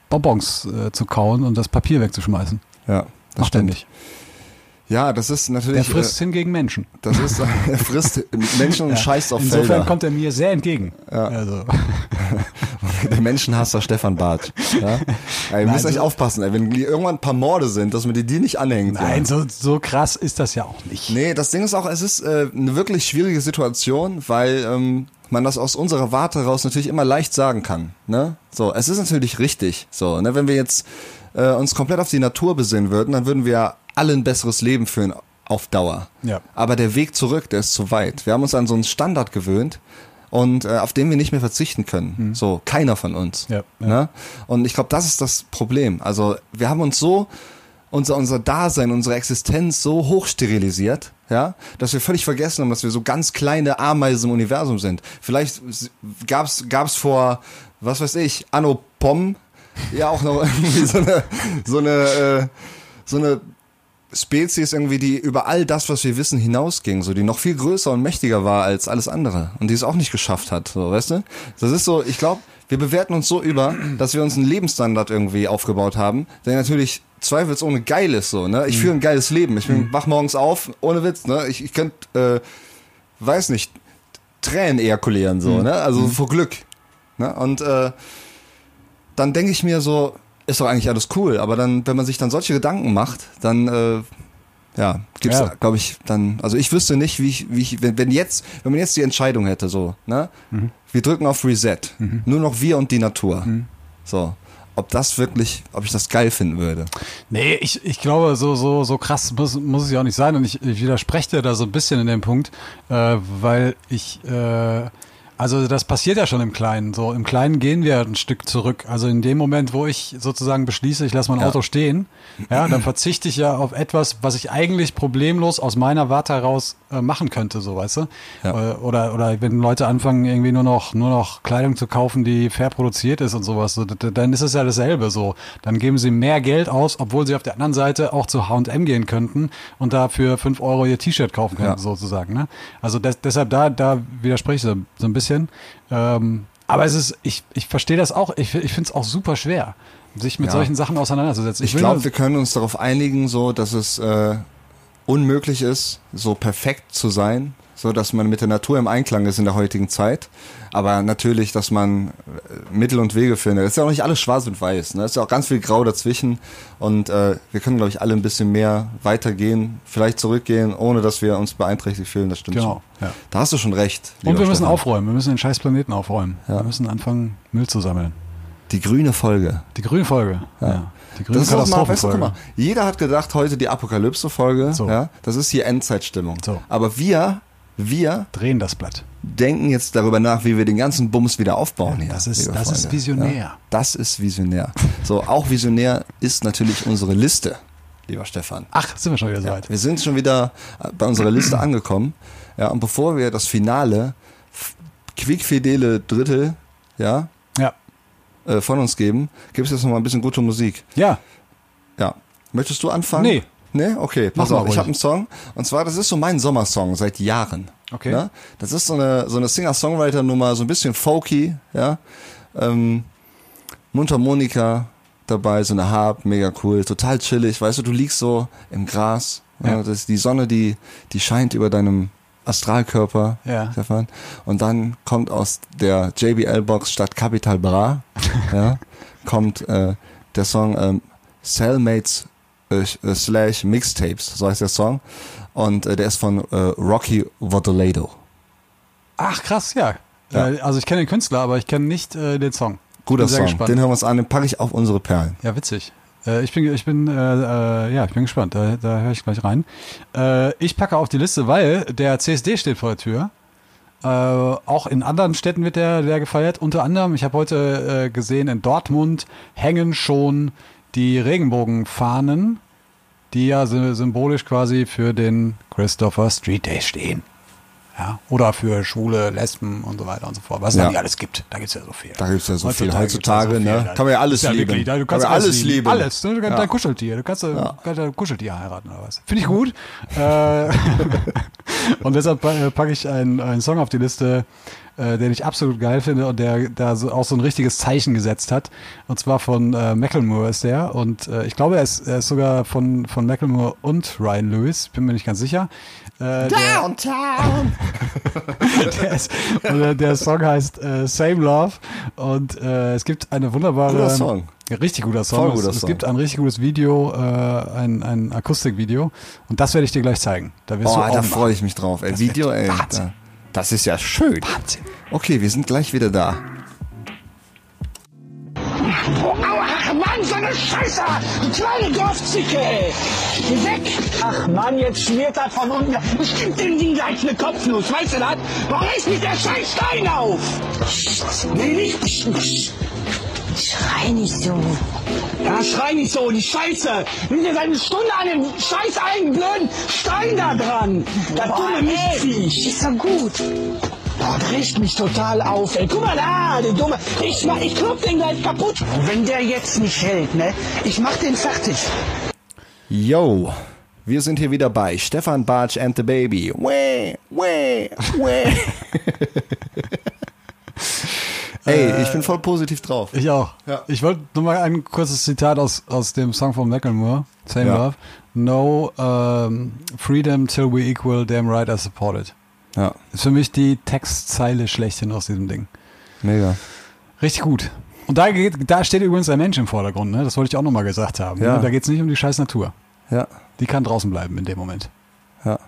Bonbons äh, zu kauen und das Papier wegzuschmeißen. ja, das Macht er stimmt. nicht. Ja, das ist natürlich. frisst hingegen Menschen. Äh, das ist, er frisst Menschen und scheißt auf Insofern Felder. kommt er mir sehr entgegen. Also, Der Menschenhasser Stefan Barth. Ja? Ey, ihr müsst so- aufpassen, ey. wenn die irgendwann ein paar Morde sind, dass man die, die nicht anhängt. nein, ja. so, so krass ist das ja auch nicht. Nee, das Ding ist auch, es ist äh, eine wirklich schwierige Situation, weil ähm, man das aus unserer Warte raus natürlich immer leicht sagen kann. Ne? So, es ist natürlich richtig. So, ne, wenn wir jetzt äh, uns komplett auf die Natur besinnen würden, dann würden wir alle ein besseres Leben führen auf Dauer. Ja. Aber der Weg zurück, der ist zu weit. Wir haben uns an so einen Standard gewöhnt und äh, auf den wir nicht mehr verzichten können. So, keiner von uns. Mhm. Ja, ja. Ne? Und ich glaube, das ist das Problem. Also wir haben uns so unser, unser Dasein, unsere Existenz so hochsterilisiert, ja, dass wir völlig vergessen haben, dass wir so ganz kleine Ameisen im Universum sind. Vielleicht s- gab's gab's vor, was weiß ich, Anno Pom, ja auch noch irgendwie so eine, so eine, äh, so eine Spezies irgendwie, die über all das, was wir wissen, hinausging, so die noch viel größer und mächtiger war als alles andere und die es auch nicht geschafft hat, so, weißt du? Das ist so, ich glaube, wir bewerten uns so über, dass wir uns einen Lebensstandard irgendwie aufgebaut haben, der natürlich zweifelsohne geil ist, so, ne? Ich führe ein geiles Leben, ich bin, wach morgens auf, ohne Witz, ne? Ich, ich könnte, äh, weiß nicht, Tränen ejakulieren, so, ne? Also vor Glück, ne? Und, äh, dann denke ich mir so, ist doch eigentlich alles cool, aber dann, wenn man sich dann solche Gedanken macht, dann äh, ja, gibt's, Ja. glaube ich, dann, also ich wüsste nicht, wie ich, wie ich, wenn, wenn jetzt, wenn man jetzt die Entscheidung hätte, so, ne, wir drücken auf Reset, nur noch wir und die Natur, so, ob das wirklich, ob ich das geil finden würde. Nee, ich, ich glaube, so, so, so krass muss, muss es ja auch nicht sein. Und ich, ich widerspreche dir da so ein bisschen in dem Punkt, äh, weil ich, äh, also das passiert ja schon im Kleinen. So im Kleinen gehen wir ein Stück zurück. Also in dem Moment, wo ich sozusagen beschließe, ich lasse mein Ja. Auto stehen, ja, dann verzichte ich ja auf etwas, was ich eigentlich problemlos aus meiner Warte heraus äh, machen könnte, so weißt du. Ja. Äh, Oder, oder wenn Leute anfangen, irgendwie nur noch, nur noch Kleidung zu kaufen, die fair produziert ist und sowas, so, dann ist es ja dasselbe so. Dann geben sie mehr Geld aus, obwohl sie auf der anderen Seite auch zu H&M gehen könnten und da für 5 Euro ihr T-Shirt kaufen könnten, Ja. sozusagen. Ne? Also des, deshalb da, da widerspreche ich so, so ein bisschen. Ähm, aber es ist, ich, ich verstehe das auch, ich, ich finde es auch super schwer, sich mit Ja. solchen Sachen auseinanderzusetzen. Ich will glaube, wir können uns darauf einigen, so, dass es äh, unmöglich ist, so perfekt zu sein, so dass man mit der Natur im Einklang ist in der heutigen Zeit. Aber natürlich, dass man äh, Mittel und Wege findet. Es ist ja auch nicht alles schwarz und weiß. Ne? Es ist ja auch ganz viel Grau dazwischen. Und äh, wir können, glaube ich, alle ein bisschen mehr weitergehen, vielleicht zurückgehen, ohne dass wir uns beeinträchtigt fühlen. Das stimmt Genau, schon. ja. Da hast du schon recht. und wir müssen Stefan. aufräumen, wir müssen den scheiß Planeten aufräumen. Ja. Wir müssen anfangen, Müll zu sammeln. Die grüne Folge. Die grüne Folge. Ja. Die grüne Das ist mal, weißt du, guck mal, jeder hat gedacht, heute die Apokalypse-Folge, So. ja, das ist hier Endzeitstimmung. So. Aber wir, wir Drehen das Blatt. denken jetzt darüber nach, wie wir den ganzen Bums wieder aufbauen hier. das ist- liebe das ist visionär. Ja, das ist visionär. So, auch visionär ist natürlich unsere Liste, lieber Stefan. Ach, sind wir schon wieder so weit. Wir sind schon wieder äh, bei unserer Liste angekommen. Ja, und bevor wir das Finale, quickfidele Drittel, ja, Ja. äh, von uns geben, gibt es jetzt noch mal ein bisschen gute Musik. Ja. Ja. Möchtest du anfangen? Nee. Nee? Okay, pass Mach auf. Ich habe einen Song. Und zwar, das ist so mein Sommersong seit Jahren. Okay. Ne? Das ist so eine, so eine Singer-Songwriter-Nummer, so ein bisschen folky, ja. Ähm, Mundharmonika dabei, so eine Harp, mega cool, total chillig. Weißt du, du liegst so im Gras. Ja. Ja. das ist die Sonne, die, die scheint über deinem Astralkörper, Ja. Stefan. Und dann kommt aus der JBL-Box statt Capital Bra, ja, kommt äh, der Song ähm, Cellmates slash Mixtapes, so heißt der Song. Und äh, der ist von äh, Rocky Vodolado. Ach, krass, ja. Ja. Äh, Also ich kenne den Künstler, aber ich kenne nicht äh, den Song. Guter Song. gespannt. Den hören wir uns an, den packe ich auf unsere Perlen. Ja, witzig. Äh, ich bin, ich bin, äh, äh, ja, ich bin gespannt. Da, da höre ich gleich rein. Äh, ich packe auf die Liste, weil der CSD steht vor der Tür. Äh, auch in anderen Städten wird der, der gefeiert. Unter anderem, ich habe heute äh, gesehen, in Dortmund hängen schon die Regenbogenfahnen, die ja sy- symbolisch quasi für den Christopher Street Day stehen. Ja, oder für Schwule, Lesben und so weiter und so fort. Was es Ja. da nicht alles gibt. Da gibt es ja so viel. Da gibt's ja so viel. gibt's Heutzutage, ja so ne? viel. Kann man ja alles Ist lieben. Wirklich, du Kann kannst man alles, alles lieben. Alles. Du kannst Ja. dein Kuscheltier. Du kannst, Ja. kannst dein Kuscheltier heiraten oder was. Finde ich gut. äh, und deshalb pa- packe ich einen, einen Song auf die Liste äh, den ich absolut geil finde und der da so, auch so ein richtiges Zeichen gesetzt hat. Und zwar von äh, Macklemore ist der. Und äh, ich glaube, er ist, er ist sogar von, von Macklemore und Ryan Lewis, bin mir nicht ganz sicher. Äh, Downtown! der, ist, und der, der Song heißt äh, Same Love und äh, es gibt eine wunderbare Guter Song. Richtig guter Song. Voll guter es, es Song. gibt ein richtig gutes Video, äh, ein, ein Akustikvideo und das werde ich dir gleich zeigen. Da wirst Oh, du da freue ich mich drauf. Ey, Video, ey. Wahnsinn. Da, das ist ja schön. Wahnsinn. Okay, wir sind gleich wieder da. Oh, ach Mann, so eine Scheiße! Du kleine Dorfzicke, ey! Geh weg! Ach Mann, jetzt schmiert das von unten. Geb dem Ding gleich eine Kopfnuss, weißt du das? Warum reißt mich der scheiß Stein auf? Nee, nicht. Psst, psst. Schrei nicht so. Ja, schrei nicht so, die Scheiße! Nimm dir eine Stunde an dem scheiß einen blöden Stein da dran! Das dumme Mistviech! Ist doch gut. Das riecht mich total auf, ey. Guck mal da, der Dumme. Ich, mach, ich klopf den gleich kaputt. Wenn der jetzt nicht hält, ne? Ich mach den fertig. Yo, wir sind hier wieder bei Stefan Bartsch and the Baby. Wah, wah, wah. Ey, ich bin voll positiv drauf. Ich auch. Ja. Ich wollte nur mal ein kurzes Zitat aus, aus dem Song von Macklemore, Same Ja. Love. No um, freedom till we equal, damn right I support it. Ja, Ist für mich die Textzeile schlechthin aus diesem Ding. mega. Richtig gut. Und da, geht, da steht übrigens der Mensch im Vordergrund, ne? Das wollte ich auch nochmal gesagt haben. Ja. Ne? Da geht es nicht um die scheiß Natur. Ja, Die kann draußen bleiben in dem Moment. ja.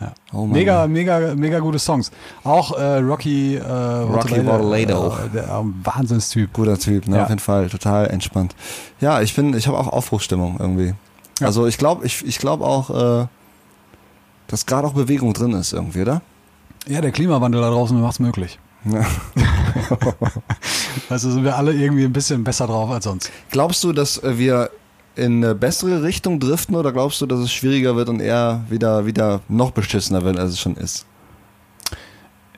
Ja. Oh Mann. mega, mega, mega gute Songs. Auch äh, Rocky, äh, Rocky Votolado. äh, der ähm, Wahnsinnstyp. Guter Typ, ne? Ja. Auf jeden Fall, total entspannt. Ja, ich bin, ich habe auch Aufbruchsstimmung irgendwie. Ja. Also ich glaube, ich, ich glaube auch, äh, dass gerade auch Bewegung drin ist irgendwie, oder? Ja, der Klimawandel da draußen macht's möglich. Ja. Also sind wir alle irgendwie ein bisschen besser drauf als sonst. Glaubst du, dass äh, wir in eine bessere Richtung driften oder glaubst du, dass es schwieriger wird und eher wieder, wieder noch beschissener wird, als es schon ist?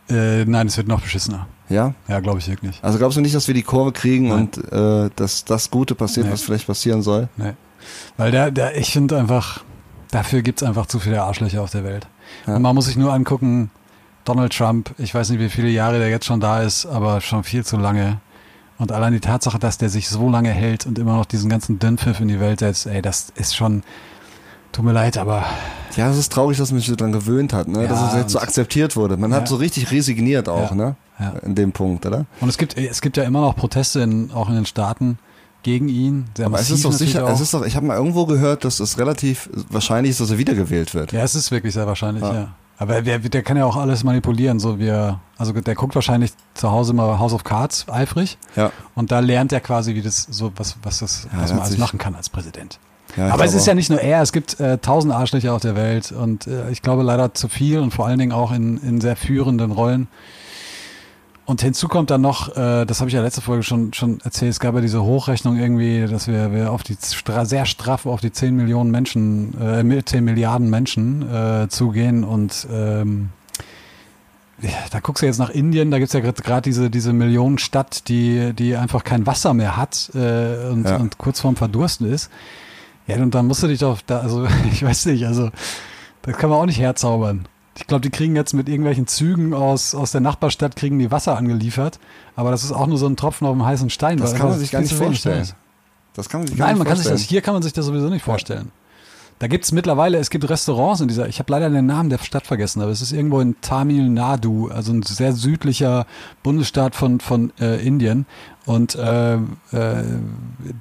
Äh, nein, es wird noch beschissener. Ja? Ja, glaube ich wirklich. Also glaubst du nicht, dass wir die Kurve kriegen Nein. und äh, dass das Gute passiert, Nee. was vielleicht passieren soll? Nee. Weil der, der, ich finde einfach, dafür gibt's einfach zu viele Arschlöcher auf der Welt. Ja. Und man muss sich nur angucken, Donald Trump, ich weiß nicht, wie viele Jahre der jetzt schon da ist, aber schon viel zu lange. Und allein die Tatsache, dass der sich so lange hält und immer noch diesen ganzen Dünnpfiff in die Welt setzt, ey, das ist schon, tut mir leid, aber Ja, es ist traurig, dass man sich so dran gewöhnt hat, ne? Ja, dass es jetzt so akzeptiert wurde. Man hat Ja. so richtig resigniert auch, Ja. ne? Ja. In dem Punkt, oder? Und es gibt, es gibt ja immer noch Proteste in, auch in den Staaten gegen ihn. Sehr Aber es ist doch sicher, es ist doch, ich habe mal irgendwo gehört, dass es relativ wahrscheinlich ist, dass er wiedergewählt wird. ja, es ist wirklich sehr wahrscheinlich, Ja. Aber der, der kann ja auch alles manipulieren, so wie er, also der guckt wahrscheinlich zu Hause mal House of Cards eifrig Ja. und da lernt er quasi, wie das so, was, was das, Ja, was man alles machen kann als Präsident. ja Aber es ist ja nicht nur er, es gibt äh, tausend Arschlöcher auf der Welt und äh, ich glaube leider zu viel und vor allen Dingen auch in, in sehr führenden Rollen. Und hinzu kommt dann noch, äh, das habe ich ja letzte Folge schon, schon erzählt, es gab ja diese Hochrechnung irgendwie, dass wir, wir auf die stra sehr straff auf die 10 Millionen Menschen, äh, mit 10 Milliarden Menschen äh, zugehen und ähm, ja, da guckst du jetzt nach Indien, da gibt's ja gerade diese, diese Millionenstadt, die, die einfach kein Wasser mehr hat äh, und, Ja. und kurz vorm Verdursten ist. Ja, und dann musst du dich doch da, also ich weiß nicht, also das kann man auch nicht herzaubern. Ich glaube, die kriegen jetzt mit irgendwelchen Zügen aus, aus der Nachbarstadt, kriegen die Wasser angeliefert, aber das ist auch nur so ein Tropfen auf dem heißen Stein. Das kann man sich gar nicht vorstellen. Das kann man sich gar Nein, nicht man kann sich vorstellen. das, hier kann man sich das sowieso nicht vorstellen. Da gibt's mittlerweile, es gibt Restaurants in dieser, ich habe leider den Namen der Stadt vergessen, aber es ist irgendwo in Tamil Nadu, also ein sehr südlicher Bundesstaat von, von äh, Indien. Und äh, äh,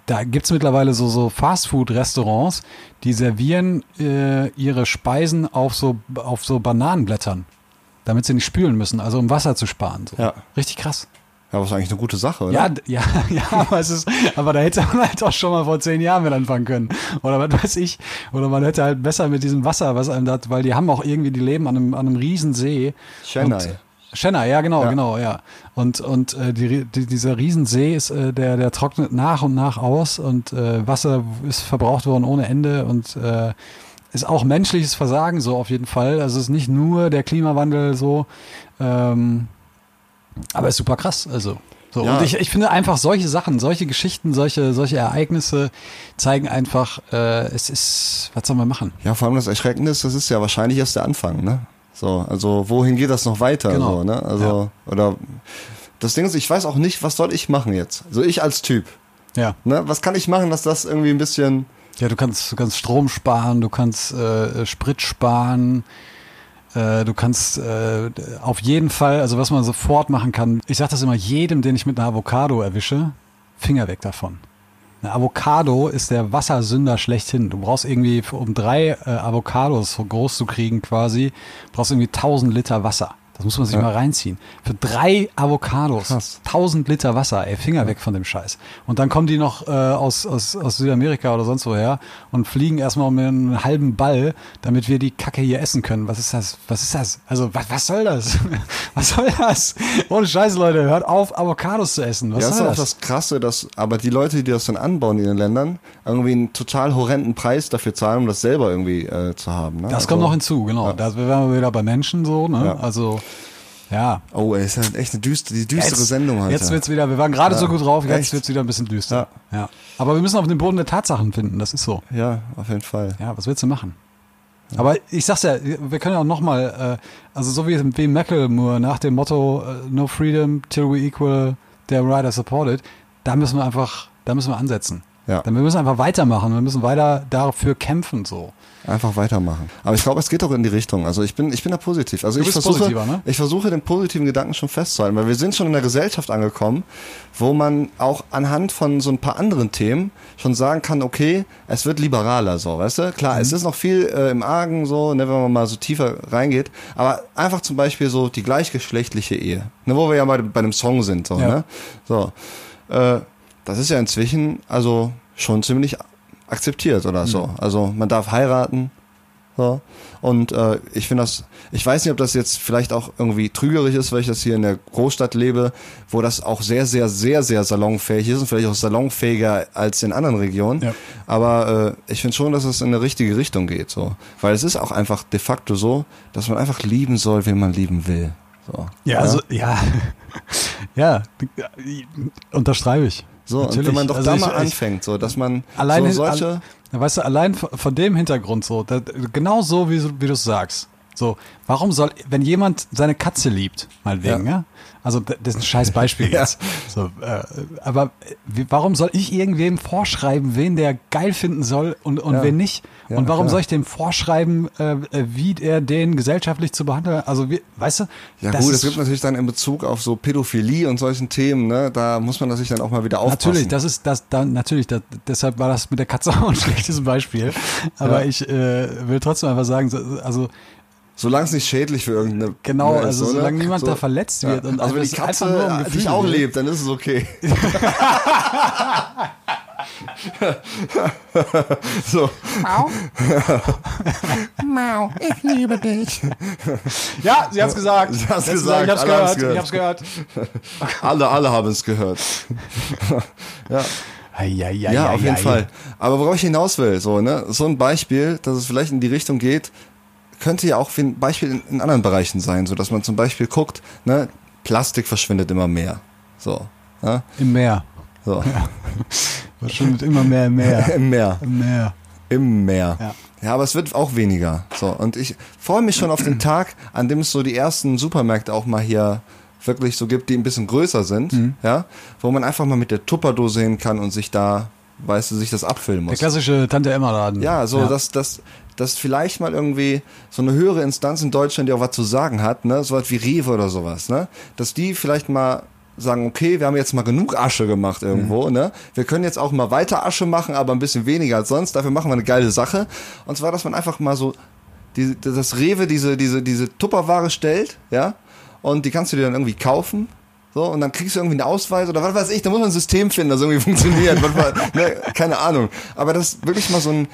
da gibt's mittlerweile so, so Fastfood-Restaurants, die servieren äh, ihre Speisen auf so, auf so Bananenblättern, damit sie nicht spülen müssen, also um Wasser zu sparen. So. Ja. Richtig krass. Ja, aber ist eigentlich eine gute Sache, oder? Ja, ja, ja, aber es ist, aber da hätte man halt auch schon mal vor zehn Jahren mit anfangen können. Oder was weiß ich. Oder man hätte halt besser mit diesem Wasser, was einem da, weil die haben auch irgendwie, die leben an einem, an einem Riesensee. Chennai. Und- Chennai, ja, genau, Ja. genau, ja. Und, und äh, die, die, dieser Riesensee ist, äh, der, der trocknet nach und nach aus und äh, Wasser ist verbraucht worden ohne Ende und äh, ist auch menschliches Versagen so auf jeden Fall. Also es ist nicht nur der Klimawandel so, ähm, aber ist super krass. Also so. Ja. Und ich, ich finde einfach solche Sachen, solche Geschichten, solche, solche Ereignisse zeigen einfach, äh, es ist, was soll man machen? Ja, vor allem das Erschreckende ist, das ist ja wahrscheinlich erst der Anfang, ne? So, also wohin geht das noch weiter? Genau. So, ne? Also, oder das Ding ist, ich weiß auch nicht, was soll ich machen jetzt? Also ich als Typ. Ja. Ne? Was kann ich machen, dass das irgendwie ein bisschen. Ja, du kannst, du kannst Strom sparen, du kannst äh, Sprit sparen, äh, du kannst äh, auf jeden Fall, also was man sofort machen kann, ich sage das immer jedem, den ich mit einer Avocado erwische, Finger weg davon. Eine Avocado ist der Wassersünder schlechthin. Du brauchst irgendwie, um drei äh, Avocados groß zu kriegen quasi, brauchst irgendwie 1000 Liter Wasser. Das muss man sich mal reinziehen. Für drei Avocados, Krass. 1000 Liter Wasser, ey, Finger weg von dem Scheiß. Und dann kommen die noch äh, aus, aus, aus Südamerika oder sonst woher und fliegen erstmal um einen halben Ball, damit wir die Kacke hier essen können. Was ist das? Was ist das? Also, was, was soll das? was soll das? Ohne Scheiß, Leute, hört auf, Avocados zu essen. Was ja, das ist soll auch das? das Krasse, dass aber die Leute, die das dann anbauen in den Ländern, irgendwie einen total horrenden Preis dafür zahlen, um das selber irgendwie äh, zu haben. Ne? Das Also- kommt noch hinzu, genau. Ja. Da wären wir wieder bei Menschen so, ne? Ja. Also, ja. Oh, ey, ist ja echt eine düstere, die düstere Sendung heute. Jetzt wird's wieder, wir waren gerade Ja. so gut drauf, jetzt Echt? wird's wieder ein bisschen düster. Ja. Aber wir müssen auf den Boden der Tatsachen finden, das ist so. ja, auf jeden Fall. Ja, was willst du machen? Aber ich sag's ja, wir können ja auch nochmal, äh, also so wie, wie Macklemore nach dem Motto äh, No Freedom till we equal right as supported, da müssen wir einfach, da müssen wir ansetzen. Ja. Dann wir müssen einfach weitermachen, wir müssen weiter dafür kämpfen so. Einfach weitermachen. Aber ich glaube, es geht auch in die Richtung. Also ich bin, ich bin da positiv. Also ich versuche, ne? ich versuche den positiven Gedanken schon festzuhalten, weil wir sind schon in der Gesellschaft angekommen, wo man auch anhand von so ein paar anderen Themen schon sagen kann, okay, es wird liberaler, so, weißt du? Klar, Mhm. es ist noch viel äh, im Argen, so, ne, wenn man mal so tiefer reingeht, aber einfach zum Beispiel so die gleichgeschlechtliche Ehe, ne, wo wir ja bei, bei einem Song sind, so, Ja. ne? So, äh, das ist ja inzwischen also schon ziemlich akzeptiert oder so. Mhm. Also man darf heiraten, so. Und äh, ich finde das, ich weiß nicht, ob das jetzt vielleicht auch irgendwie trügerisch ist, weil ich das hier in der Großstadt lebe, wo das auch sehr, sehr, sehr, sehr salonfähig ist und vielleicht auch salonfähiger als in anderen Regionen. Ja. Aber äh, ich finde schon, dass es in eine richtige Richtung geht, so. Weil es ist auch einfach de facto so, dass man einfach lieben soll, wen man lieben will. So. Ja, also, ja, ja, unterschreibe ich. So, und Natürlich. wenn man doch Also da ich- mal anfängt, so, dass man Allein, so solche. al- weißt du, allein von, von dem Hintergrund so, da, genau so, wie, wie du es sagst. So, warum soll, wenn jemand seine Katze liebt, meinetwegen, Ja. ja, also das ist ein scheiß Beispiel Ja. jetzt. So, äh, aber wie, warum soll ich irgendwem vorschreiben, wen der geil finden soll und, und Ja. wen nicht? Ja, und warum klar. soll ich dem vorschreiben, äh, äh, wie er den gesellschaftlich zu behandeln? Also, wie, weißt du? Ja das gut, es gibt natürlich dann in Bezug auf so Pädophilie und solchen Themen, ne, da muss man natürlich dann auch mal wieder aufpassen. Natürlich, das ist das dann natürlich, das, deshalb war das mit der Katze auch ein schlechtes Beispiel. Aber Ja. ich äh, will trotzdem einfach sagen, so- also Solange es nicht schädlich für irgendeine. Genau, ne, ist, also so, ne? solange niemand da verletzt wird und also wenn einfach- die um Katze Gefühle dich auch geht. lebt, dann ist es okay. so. Mau, ich liebe dich. ja, sie hat's gesagt. Sie hat's hat's gesagt, Ich hab's alle gehört. haben's gehört. Ich hab's gehört. Alle, alle haben es gehört. Ja, ja, Ja, auf jeden Fall. Aber worauf ich hinaus will, so, ne, so ein Beispiel, dass es vielleicht in die Richtung geht, könnte ja auch wie ein Beispiel in, in anderen Bereichen sein, so dass man zum Beispiel guckt, ne, Plastik verschwindet immer mehr. So. Ne? Im Meer. So. Verschwindet immer mehr im Meer. Im Meer. Im Meer. Im Meer. Ja. Ja. aber es wird auch weniger. So. Und ich freue mich schon auf den Tag, an dem es so die ersten Supermärkte auch mal hier wirklich so gibt, die ein bisschen größer sind, Mhm. ja, wo man einfach mal mit der Tupperdose hin kann und sich da, weißt du, sich das abfüllen Der muss. klassische Tante Emma Laden. Ja, so, dass, dass, dass vielleicht mal irgendwie so eine höhere Instanz in Deutschland, die auch was zu sagen hat, ne, so was wie Rewe oder sowas, ne, dass die vielleicht mal sagen, okay, wir haben jetzt mal genug Asche gemacht irgendwo, ne? Wir können jetzt auch mal weiter Asche machen, aber ein bisschen weniger als sonst. Dafür machen wir eine geile Sache. Und zwar, dass man einfach mal so die, das Rewe diese diese diese Tupperware stellt, ja? Und die kannst du dir dann irgendwie kaufen. So, und dann kriegst du irgendwie einen Ausweis oder was weiß ich, da muss man ein System finden, das irgendwie funktioniert. war- ne, keine Ahnung. Aber dass wirklich mal so ein,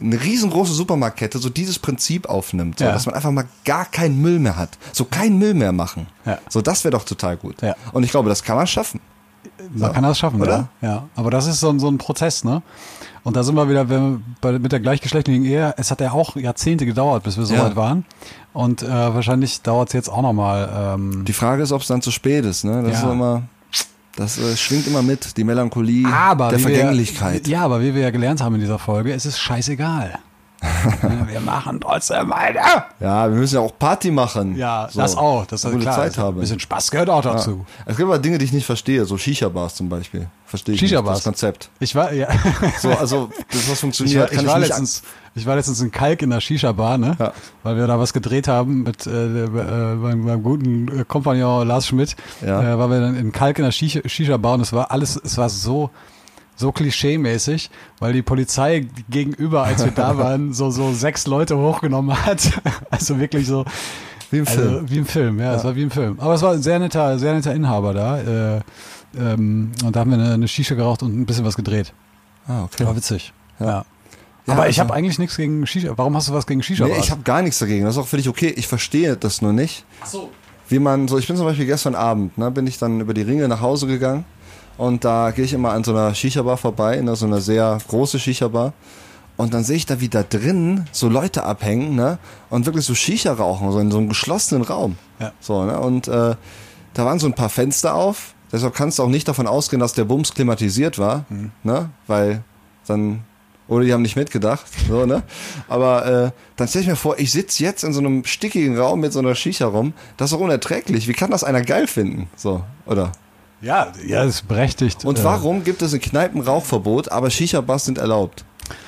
eine riesengroße Supermarktkette so dieses Prinzip aufnimmt, so, Ja. dass man einfach mal gar keinen Müll mehr hat. So keinen Müll mehr machen. Ja. So, das wäre doch total gut. Ja. Und ich glaube, das kann man schaffen. Man kann das schaffen, Oder? Ja. ja. Aber das ist so, ein- so ein Prozess, ne? Und da sind wir wieder bei, mit der gleichgeschlechtlichen Ehe. Es hat ja auch Jahrzehnte gedauert, bis wir so weit waren. Und äh, wahrscheinlich dauert es jetzt auch nochmal. Ähm, Die Frage ist, ob es dann zu spät ist, ne? Das Ja. ist immer, das äh, schwingt immer mit, die Melancholie aber der Vergänglichkeit. Wir, ja, aber wie wir ja gelernt haben in dieser Folge, es ist scheißegal. wir machen trotzdem weiter. Ja, wir müssen ja auch Party machen. Ja, So, das auch. Das ist gute klar. Zeit Ein haben. bisschen Spaß gehört auch dazu. Ja. Es gibt aber Dinge, die ich nicht verstehe, so Shisha-Bars zum Beispiel. Verstehe ich Shisha-Bars. nicht, das Konzept. Ich war, ja. So, also, das, was funktioniert, war, ich, war ich nicht letztens, ich war letztens in Kalk in der Shisha-Bar, ne? Ja. Weil wir da was gedreht haben mit äh, äh, meinem, meinem guten äh, Kompagnon Lars Schmidt. Ja. Äh, waren wir dann in Kalk in der Shisha- Shisha-Bar und es war alles, es war so, so klischee-mäßig, weil die Polizei gegenüber, als wir da waren, so, so sechs Leute hochgenommen hat. Also wirklich so. Wie im Also, Film. wie im Film, ja, es war wie im Film. Aber es war ein sehr netter, sehr netter Inhaber da. Äh, ähm, und da haben wir eine, eine Shisha geraucht und ein bisschen was gedreht. Ah, okay. War witzig. Ja. Ja. Aber Ja, ich also- habe eigentlich nichts gegen Shisha. Warum hast du was gegen Shisha? Nee, ich habe gar nichts dagegen. Das ist auch völlig okay. Ich verstehe das nur nicht. Ach so. Wie man so, ich bin zum Beispiel gestern Abend, ne, bin ich dann über die Ringe nach Hause gegangen und da gehe ich immer an so einer Shisha-Bar vorbei, in so einer sehr große Shisha-Bar. Und dann sehe ich da wieder drin so Leute abhängen, ne? Und wirklich so Shisha rauchen, so in so einem geschlossenen Raum. Ja. So, ne? Und äh, da waren so ein paar Fenster auf. Deshalb kannst du auch nicht davon ausgehen, dass der Bums klimatisiert war, Mhm. ne? Weil dann oder die haben nicht mitgedacht, so, ne? Aber äh, dann stell ich mir vor, ich sitze jetzt in so einem stickigen Raum mit so einer Shisha rum. Das ist doch unerträglich. Wie kann das einer geil finden? So, oder? Ja, ja, das ist berechtigt. Und Äh, warum gibt es in Kneipen Rauchverbot, aber Shisha-Bars sind erlaubt?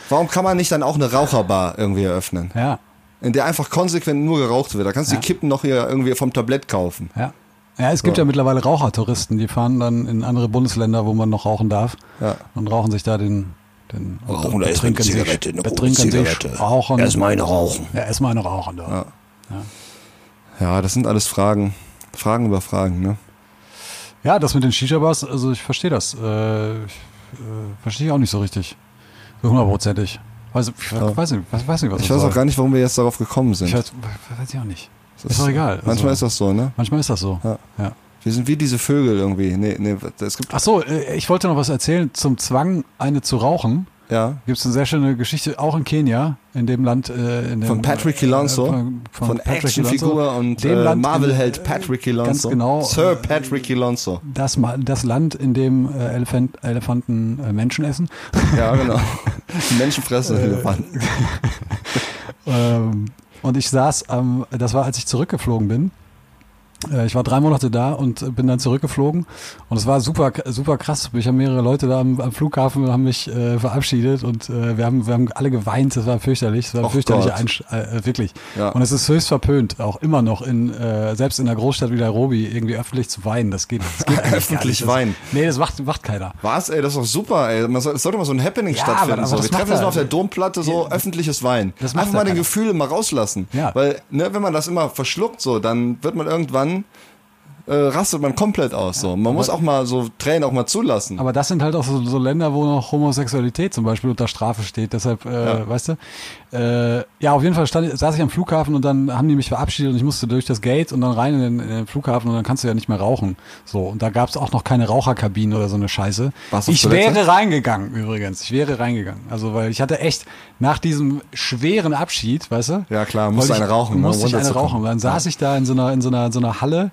Warum kann man nicht dann auch eine Raucherbar irgendwie eröffnen? Ja, In der einfach konsequent nur geraucht wird. Da kannst du Ja. die Kippen noch hier irgendwie vom Tablett kaufen. ja. Ja, es gibt So. ja mittlerweile Rauchertouristen, die fahren dann in andere Bundesländer, wo man noch rauchen darf Ja. und rauchen sich da den, den Rauchen, da ist eine betrinken Zigarette, eine betrinken Zigarette. sich, rauchen. Erstmal eine rauchen. Ja, erstmal eine rauchen. Da. Ja. Ja, das sind alles Fragen. Fragen über Fragen, ne? Ja, das mit den Shisha-Bars, also ich verstehe das. Äh, ich, äh, verstehe ich auch nicht so richtig. So hundertprozentig. Weiß, ich Ja. weiß nicht, was, weiß nicht, was Ich weiß auch gar nicht, warum wir jetzt darauf gekommen sind. Ich weiß, weiß ich auch nicht. Das Ist doch egal. Manchmal Also- ist das so, ne? Manchmal ist das so. Ja. ja. Wir sind wie diese Vögel irgendwie. Nee, nee, es gibt. Ach so, äh, ich wollte noch was erzählen zum Zwang, eine zu rauchen. Ja. Gibt es eine sehr schöne Geschichte, auch in Kenia, in dem Land. Äh, in dem, Von Patrick Kilonso, äh, von, von, Von, Patrick Actionfigur und Dem äh, Marvel-Held in- Patrick äh, Kilonso. Ganz genau. Sir Patrick Kilonso. Das, das Land, in dem äh, Elefant, Elefanten äh, Menschen essen. Ja, genau. Menschenfressende Elefanten. Ähm, und ich saß, ähm, das war, als ich zurückgeflogen bin. Äh, Ich war drei Monate da und bin dann zurückgeflogen und es war super, super krass. Ich habe mehrere Leute da am, am Flughafen haben mich äh, verabschiedet und äh, wir haben, wir haben alle geweint. Das war fürchterlich. Es war ein Och fürchterlicher Gott. Einsch äh, wirklich. Ja. Und es ist höchst verpönt, auch immer noch in äh, selbst in einer Großstadt wie Nairobi irgendwie öffentlich zu weinen. Das geht, das geht Öffentlich nicht. weinen? Das, nee, das macht, macht keiner. Was, ey, das ist doch super, ey. Man soll, es sollte mal so ein Happening Ja, stattfinden. aber- aber so. das Wir treffen uns mal auf der Domplatte, so öffentliches Wein. Das macht Einfach mal den. Gefühle mal rauslassen. Ja. Weil, ne, wenn man das immer verschluckt, so, dann wird man irgendwann, an äh, rastet man komplett aus. So. Man muss auch mal so Tränen auch mal zulassen. Aber das sind halt auch so, so Länder, wo noch Homosexualität zum Beispiel unter Strafe steht. Deshalb, äh, Ja. weißt du, äh, ja, auf jeden Fall stand, saß ich am Flughafen und dann haben die mich verabschiedet und ich musste durch das Gate und dann rein in den, in den Flughafen und dann kannst du ja nicht mehr rauchen. So, und da gab es auch noch keine Raucherkabinen oder so eine Scheiße. Auf Ich wäre reingegangen übrigens. Ich wäre reingegangen. Also, weil ich hatte echt nach diesem schweren Abschied, weißt du? Ja, klar, musst wollte eine rauchen, ne, Musste ich eine rauchen. Dann saß ich da in so einer, in so einer, in so einer Halle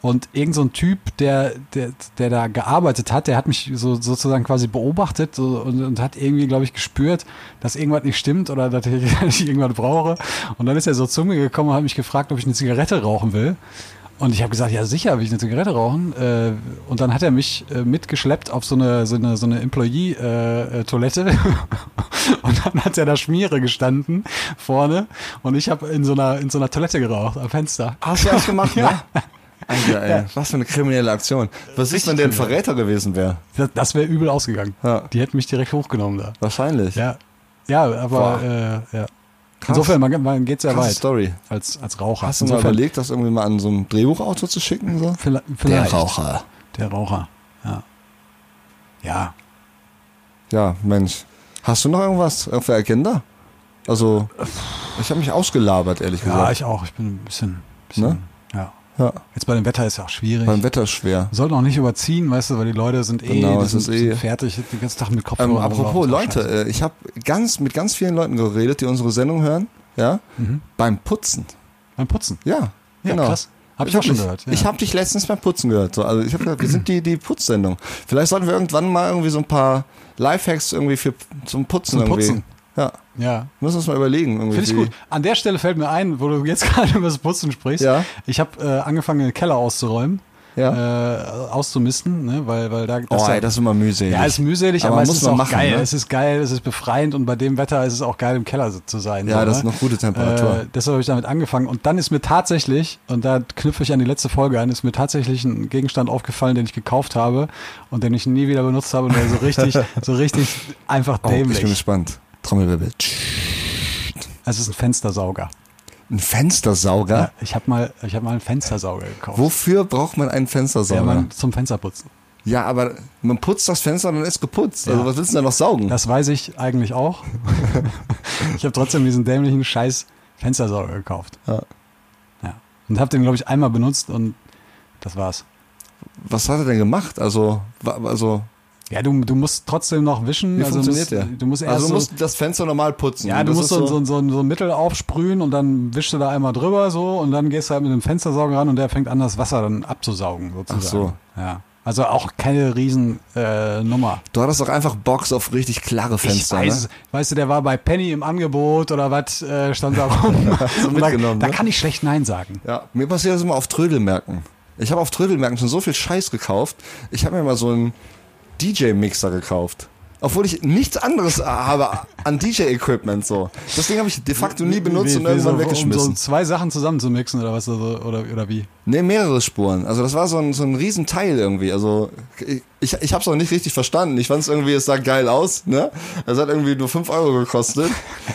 und irgend so ein Typ, der, der, der da gearbeitet hat, der hat mich so sozusagen quasi beobachtet so, und, und hat irgendwie, glaube ich, gespürt, dass irgendwas nicht stimmt oder dass ich, dass ich irgendwas brauche. Und dann ist er so zu mir gekommen und hat mich gefragt, ob ich eine Zigarette rauchen will. Und ich habe gesagt, ja sicher, will ich eine Zigarette rauchen. Äh, und dann hat er mich äh, mitgeschleppt auf so eine so eine so eine Employee-Toilette. und dann hat er da Schmiere gestanden vorne und ich habe in so einer in so einer Toilette geraucht am Fenster. Hast du das gemacht, Ja. ne? Alter, ey, was für eine kriminelle Aktion. Was ist, wenn der ein Verräter gewesen wäre? Das, das wäre übel ausgegangen. Ja. Die hätten mich direkt hochgenommen da. Wahrscheinlich. Ja, ja, aber äh, ja. Krass. Insofern, man, man geht sehr Krasse weit Story. als als Raucher. Hast du mal Insofern, überlegt, das irgendwie mal an so einem Drehbuchautor zu schicken? So? Vielleicht, vielleicht. Raucher. Der Raucher. Ja. Ja. Ja, Mensch. Hast du noch irgendwas der Agenda? Also, ich habe mich ausgelabert, ehrlich Ja, gesagt. ich auch. Ich bin ein bisschen, bisschen Ne? Ja. Jetzt bei dem Wetter ist ja auch schwierig. beim Wetter ist schwer. Sollten auch nicht überziehen, weißt du, weil die Leute sind eh, Genau, die sind, eh- sind fertig, den ganzen Tag mit Kopfhörer. Ähm, apropos Leute, scheiße. äh, ich habe ganz mit ganz vielen Leuten geredet, die unsere Sendung hören, ja, Mhm. beim Putzen. Beim Putzen. Ja, Ja, genau. krass. Hab ich auch schon gehört. Ja. Ich habe dich letztens beim Putzen gehört. So. Also ich habe gesagt, wir sind die, die Putzsendung. Vielleicht sollten wir irgendwann mal irgendwie so ein paar Lifehacks irgendwie für zum Putzen Zum irgendwie. Ja. Ja. Müssen wir uns mal überlegen. Irgendwie Finde ich gut. An der Stelle fällt mir ein, wo du jetzt gerade über das Putzen sprichst. Ja. Ich habe äh, angefangen, den Keller auszuräumen, Ja. äh, auszumisten, ne? weil, weil da. oh, ja- ey, das ist immer mühselig. Ja, ist mühselig, Aber aber, es muss ist auch machen, geil. ne? Es ist geil, es ist befreiend und bei dem Wetter ist es auch geil, im Keller zu sein. Ja, so, das ne? ist noch gute Temperatur. Äh, deshalb habe ich damit angefangen. Und dann ist mir tatsächlich, und da knüpfe ich an die letzte Folge an, ist mir tatsächlich ein Gegenstand aufgefallen, den ich gekauft habe und den ich nie wieder benutzt habe und der so richtig, so richtig einfach oh, ich bin dämlich. gespannt. Trommelwirbel. es ist ein Fenstersauger. Ein Fenstersauger? Ja, ich habe mal, ich habe mal einen Fenstersauger gekauft. Wofür braucht man einen Ja, Fenstersauger? man, zum Fensterputzen. Ja, aber man putzt das Fenster und dann ist geputzt. Also Ja. was willst du denn da noch saugen? Das weiß ich eigentlich auch. ich habe trotzdem diesen dämlichen Scheiß Fenstersauger gekauft. Ja. Ja. Und habe den, glaube ich, einmal benutzt und das war's. Was hat er denn gemacht? Also, also Ja, du, du musst trotzdem noch wischen. wie also funktioniert musst, der? Du musst erst also du so, musst das Fenster normal putzen. ja, du musst so, so, so, so ein Mittel aufsprühen und dann wischst du da einmal drüber so und dann gehst du halt mit dem Fenstersauger ran und der fängt an, das Wasser dann abzusaugen sozusagen. Ach so. Ja. Also auch keine riesen äh, Nummer. Du hattest doch einfach Box auf richtig klare Fenster. ich weiß, ne? weißt du, der war bei Penny im Angebot oder was äh, stand da rum. Und mitgenommen, da, ne? da kann ich schlecht Nein sagen. Ja, mir passiert das immer auf Trödelmärkten. Ich habe auf Trödelmärkten schon so viel Scheiß gekauft. Ich habe mir mal so einen DJ-Mixer gekauft. Obwohl ich nichts anderes habe an DJ-Equipment so. Das Ding habe ich de facto nie benutzt Wie- und irgendwann so, Um weggeschmissen. so zwei Sachen zusammenzumixen oder was also, oder, oder wie? Nee, mehrere Spuren. Also das war so ein, so ein Riesenteil irgendwie. Also ich, ich habe es auch nicht richtig verstanden. Ich fand es irgendwie, es sah geil aus. Ne? Es hat irgendwie nur 5 Euro gekostet.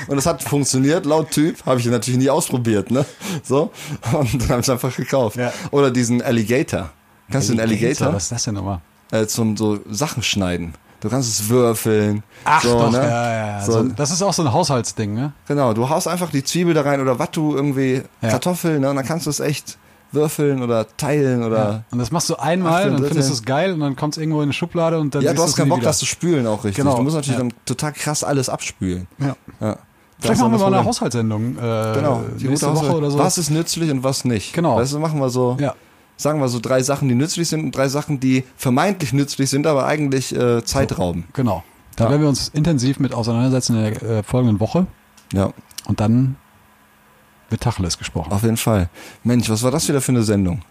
Und es hat funktioniert, laut Typ. Habe ich natürlich nie ausprobiert. Ne? So. Und dann habe ich es einfach gekauft. Ja. Oder diesen Alligator. Kannst du den Alligator? Was ist das denn nochmal? Äh, zum so Sachen schneiden. Du kannst es würfeln. Ach so, doch, ne? ja, ja, ja. So, das ist auch so ein Haushaltsding, ne? Genau, du haust einfach die Zwiebel da rein oder was du irgendwie, Ja. Kartoffeln, ne? und dann kannst du es echt würfeln oder teilen oder Und das machst du einmal, dann findest du es geil und dann kommt es irgendwo in eine Schublade und dann Ja, du hast keinen Bock, wieder. das zu spülen auch richtig. Genau, Du musst natürlich ja. dann total krass alles abspülen. Ja. Ja. Vielleicht machen wir mal eine. Haushaltssendung. Äh, Genau, die nächste Woche oder so. Was ist nützlich und was nicht? Genau. Weißt du, machen wir so, Ja, sagen wir so drei Sachen, die nützlich sind und drei Sachen, die vermeintlich nützlich sind, aber eigentlich äh, Zeit rauben. genau. Da Ja. werden wir uns intensiv mit auseinandersetzen in der äh, folgenden Woche Ja, und dann wird Tacheles gesprochen. auf jeden Fall. Mensch, was war das wieder für eine Sendung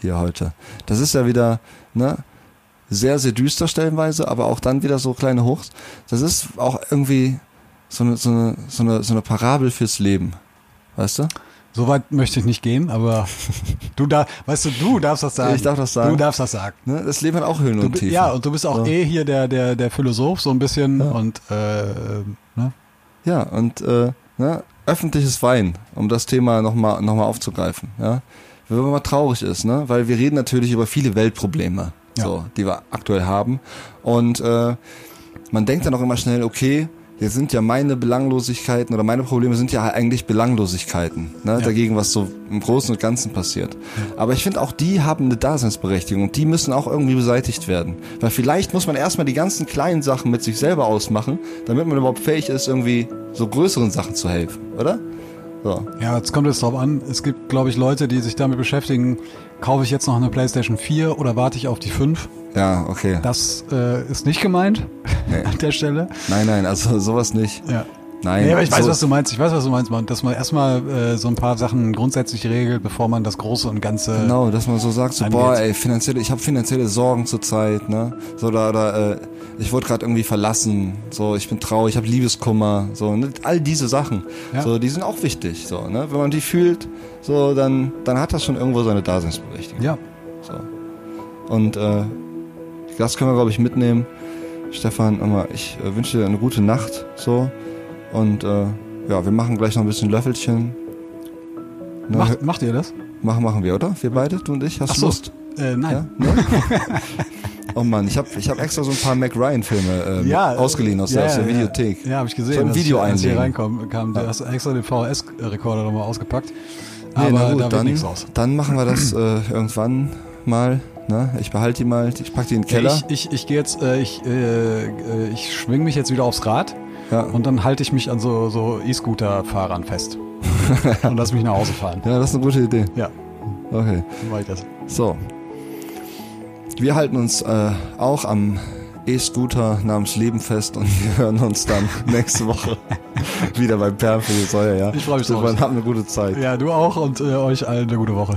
hier heute? Das ist ja wieder, ne? Sehr, sehr düster stellenweise, aber auch dann wieder so kleine Hochs. Das ist auch irgendwie so eine, so eine, so eine, so eine Parabel fürs Leben. Weißt du? So weit möchte ich nicht gehen, aber du da, weißt du, du darfst das sagen. Ich darf das sagen. Du darfst das sagen. Ne? Das Leben hat auch Höhen und Tiefen. ja, und du bist auch So. eh hier der, der, der Philosoph, so ein bisschen. Ja. Und äh, ne? Ja, und äh, ne, öffentliches Wein, um das Thema nochmal noch mal aufzugreifen. Ja? Wenn man mal traurig ist, ne? weil wir reden natürlich über viele Weltprobleme, Ja. so, die wir aktuell haben. Und äh, man denkt dann auch immer schnell, okay, jetzt sind ja meine Belanglosigkeiten oder meine Probleme sind ja eigentlich Belanglosigkeiten, ne? Ja. dagegen, was so im Großen und Ganzen passiert. Aber ich finde auch die haben eine Daseinsberechtigung und die müssen auch irgendwie beseitigt werden. Weil vielleicht muss man erstmal die ganzen kleinen Sachen mit sich selber ausmachen, damit man überhaupt fähig ist, irgendwie so größeren Sachen zu helfen, oder? So. Ja, jetzt kommt es drauf an. Es gibt, glaube ich, Leute, die sich damit beschäftigen, kaufe ich jetzt noch eine PlayStation 4 oder warte ich auf die 5? Ja, okay. Das äh, ist nicht gemeint Nee. an der Stelle. Nein, nein, also sowas nicht. Ja. Nein. Nee, aber ich weiß, so, was du meinst. Ich weiß, was du meinst, Mann. Dass man erstmal äh, so ein paar Sachen grundsätzlich regelt, bevor man das Große und Ganze. Genau, dass man so sagt, so, angeht. boah, ey, finanzielle, ich habe finanzielle Sorgen zurzeit, ne? So oder, oder äh, ich wurde gerade irgendwie verlassen, so, ich bin traurig, ich habe Liebeskummer, so, ne? all diese Sachen, Ja. so, die sind auch wichtig, so, ne? Wenn man die fühlt, so, dann, dann hat das schon irgendwo seine Daseinsberechtigung. Ja. So. Und äh, das können wir, glaube ich, mitnehmen. Stefan, immer, ich äh, wünsche dir eine gute Nacht, so. Und äh, ja, wir machen gleich noch ein bisschen Löffelchen. Ne, Macht, macht ihr das? Machen, machen wir, oder? Wir beide, du und ich. Hast Ach du so. Lust? Äh, Ja? nein. Ne? oh Mann, ich habe ich hab extra so ein paar Mac Ryan-Filme äh, Ja, ausgeliehen aus, der, aus der Videothek. Ja, habe ich gesehen. So ein als Video ich, als ich hier reinkam, kam, du hast extra den VHS-Rekorder nochmal ausgepackt. Nee, Aber na gut, da wird dann, nichts raus. dann machen wir das äh, irgendwann mal. Ne? Ich behalte die mal, ich packe die in den Keller. Ich, ich, ich gehe jetzt, äh, ich, äh, äh, ich schwing mich jetzt wieder aufs Rad ja. und dann halte ich mich an so, so E-Scooter-Fahrern fest und lass mich nach Hause fahren. Ja, das ist eine gute Idee. Ja. Okay. Dann mache ich das. So. Wir halten uns äh, auch am E-Scooter namens Leben fest und wir hören uns dann nächste Woche wieder beim Perlen für die Säue, ja. Ich freue mich drauf. Wir haben eine gute Zeit. Ja, du auch und äh, euch allen eine gute Woche.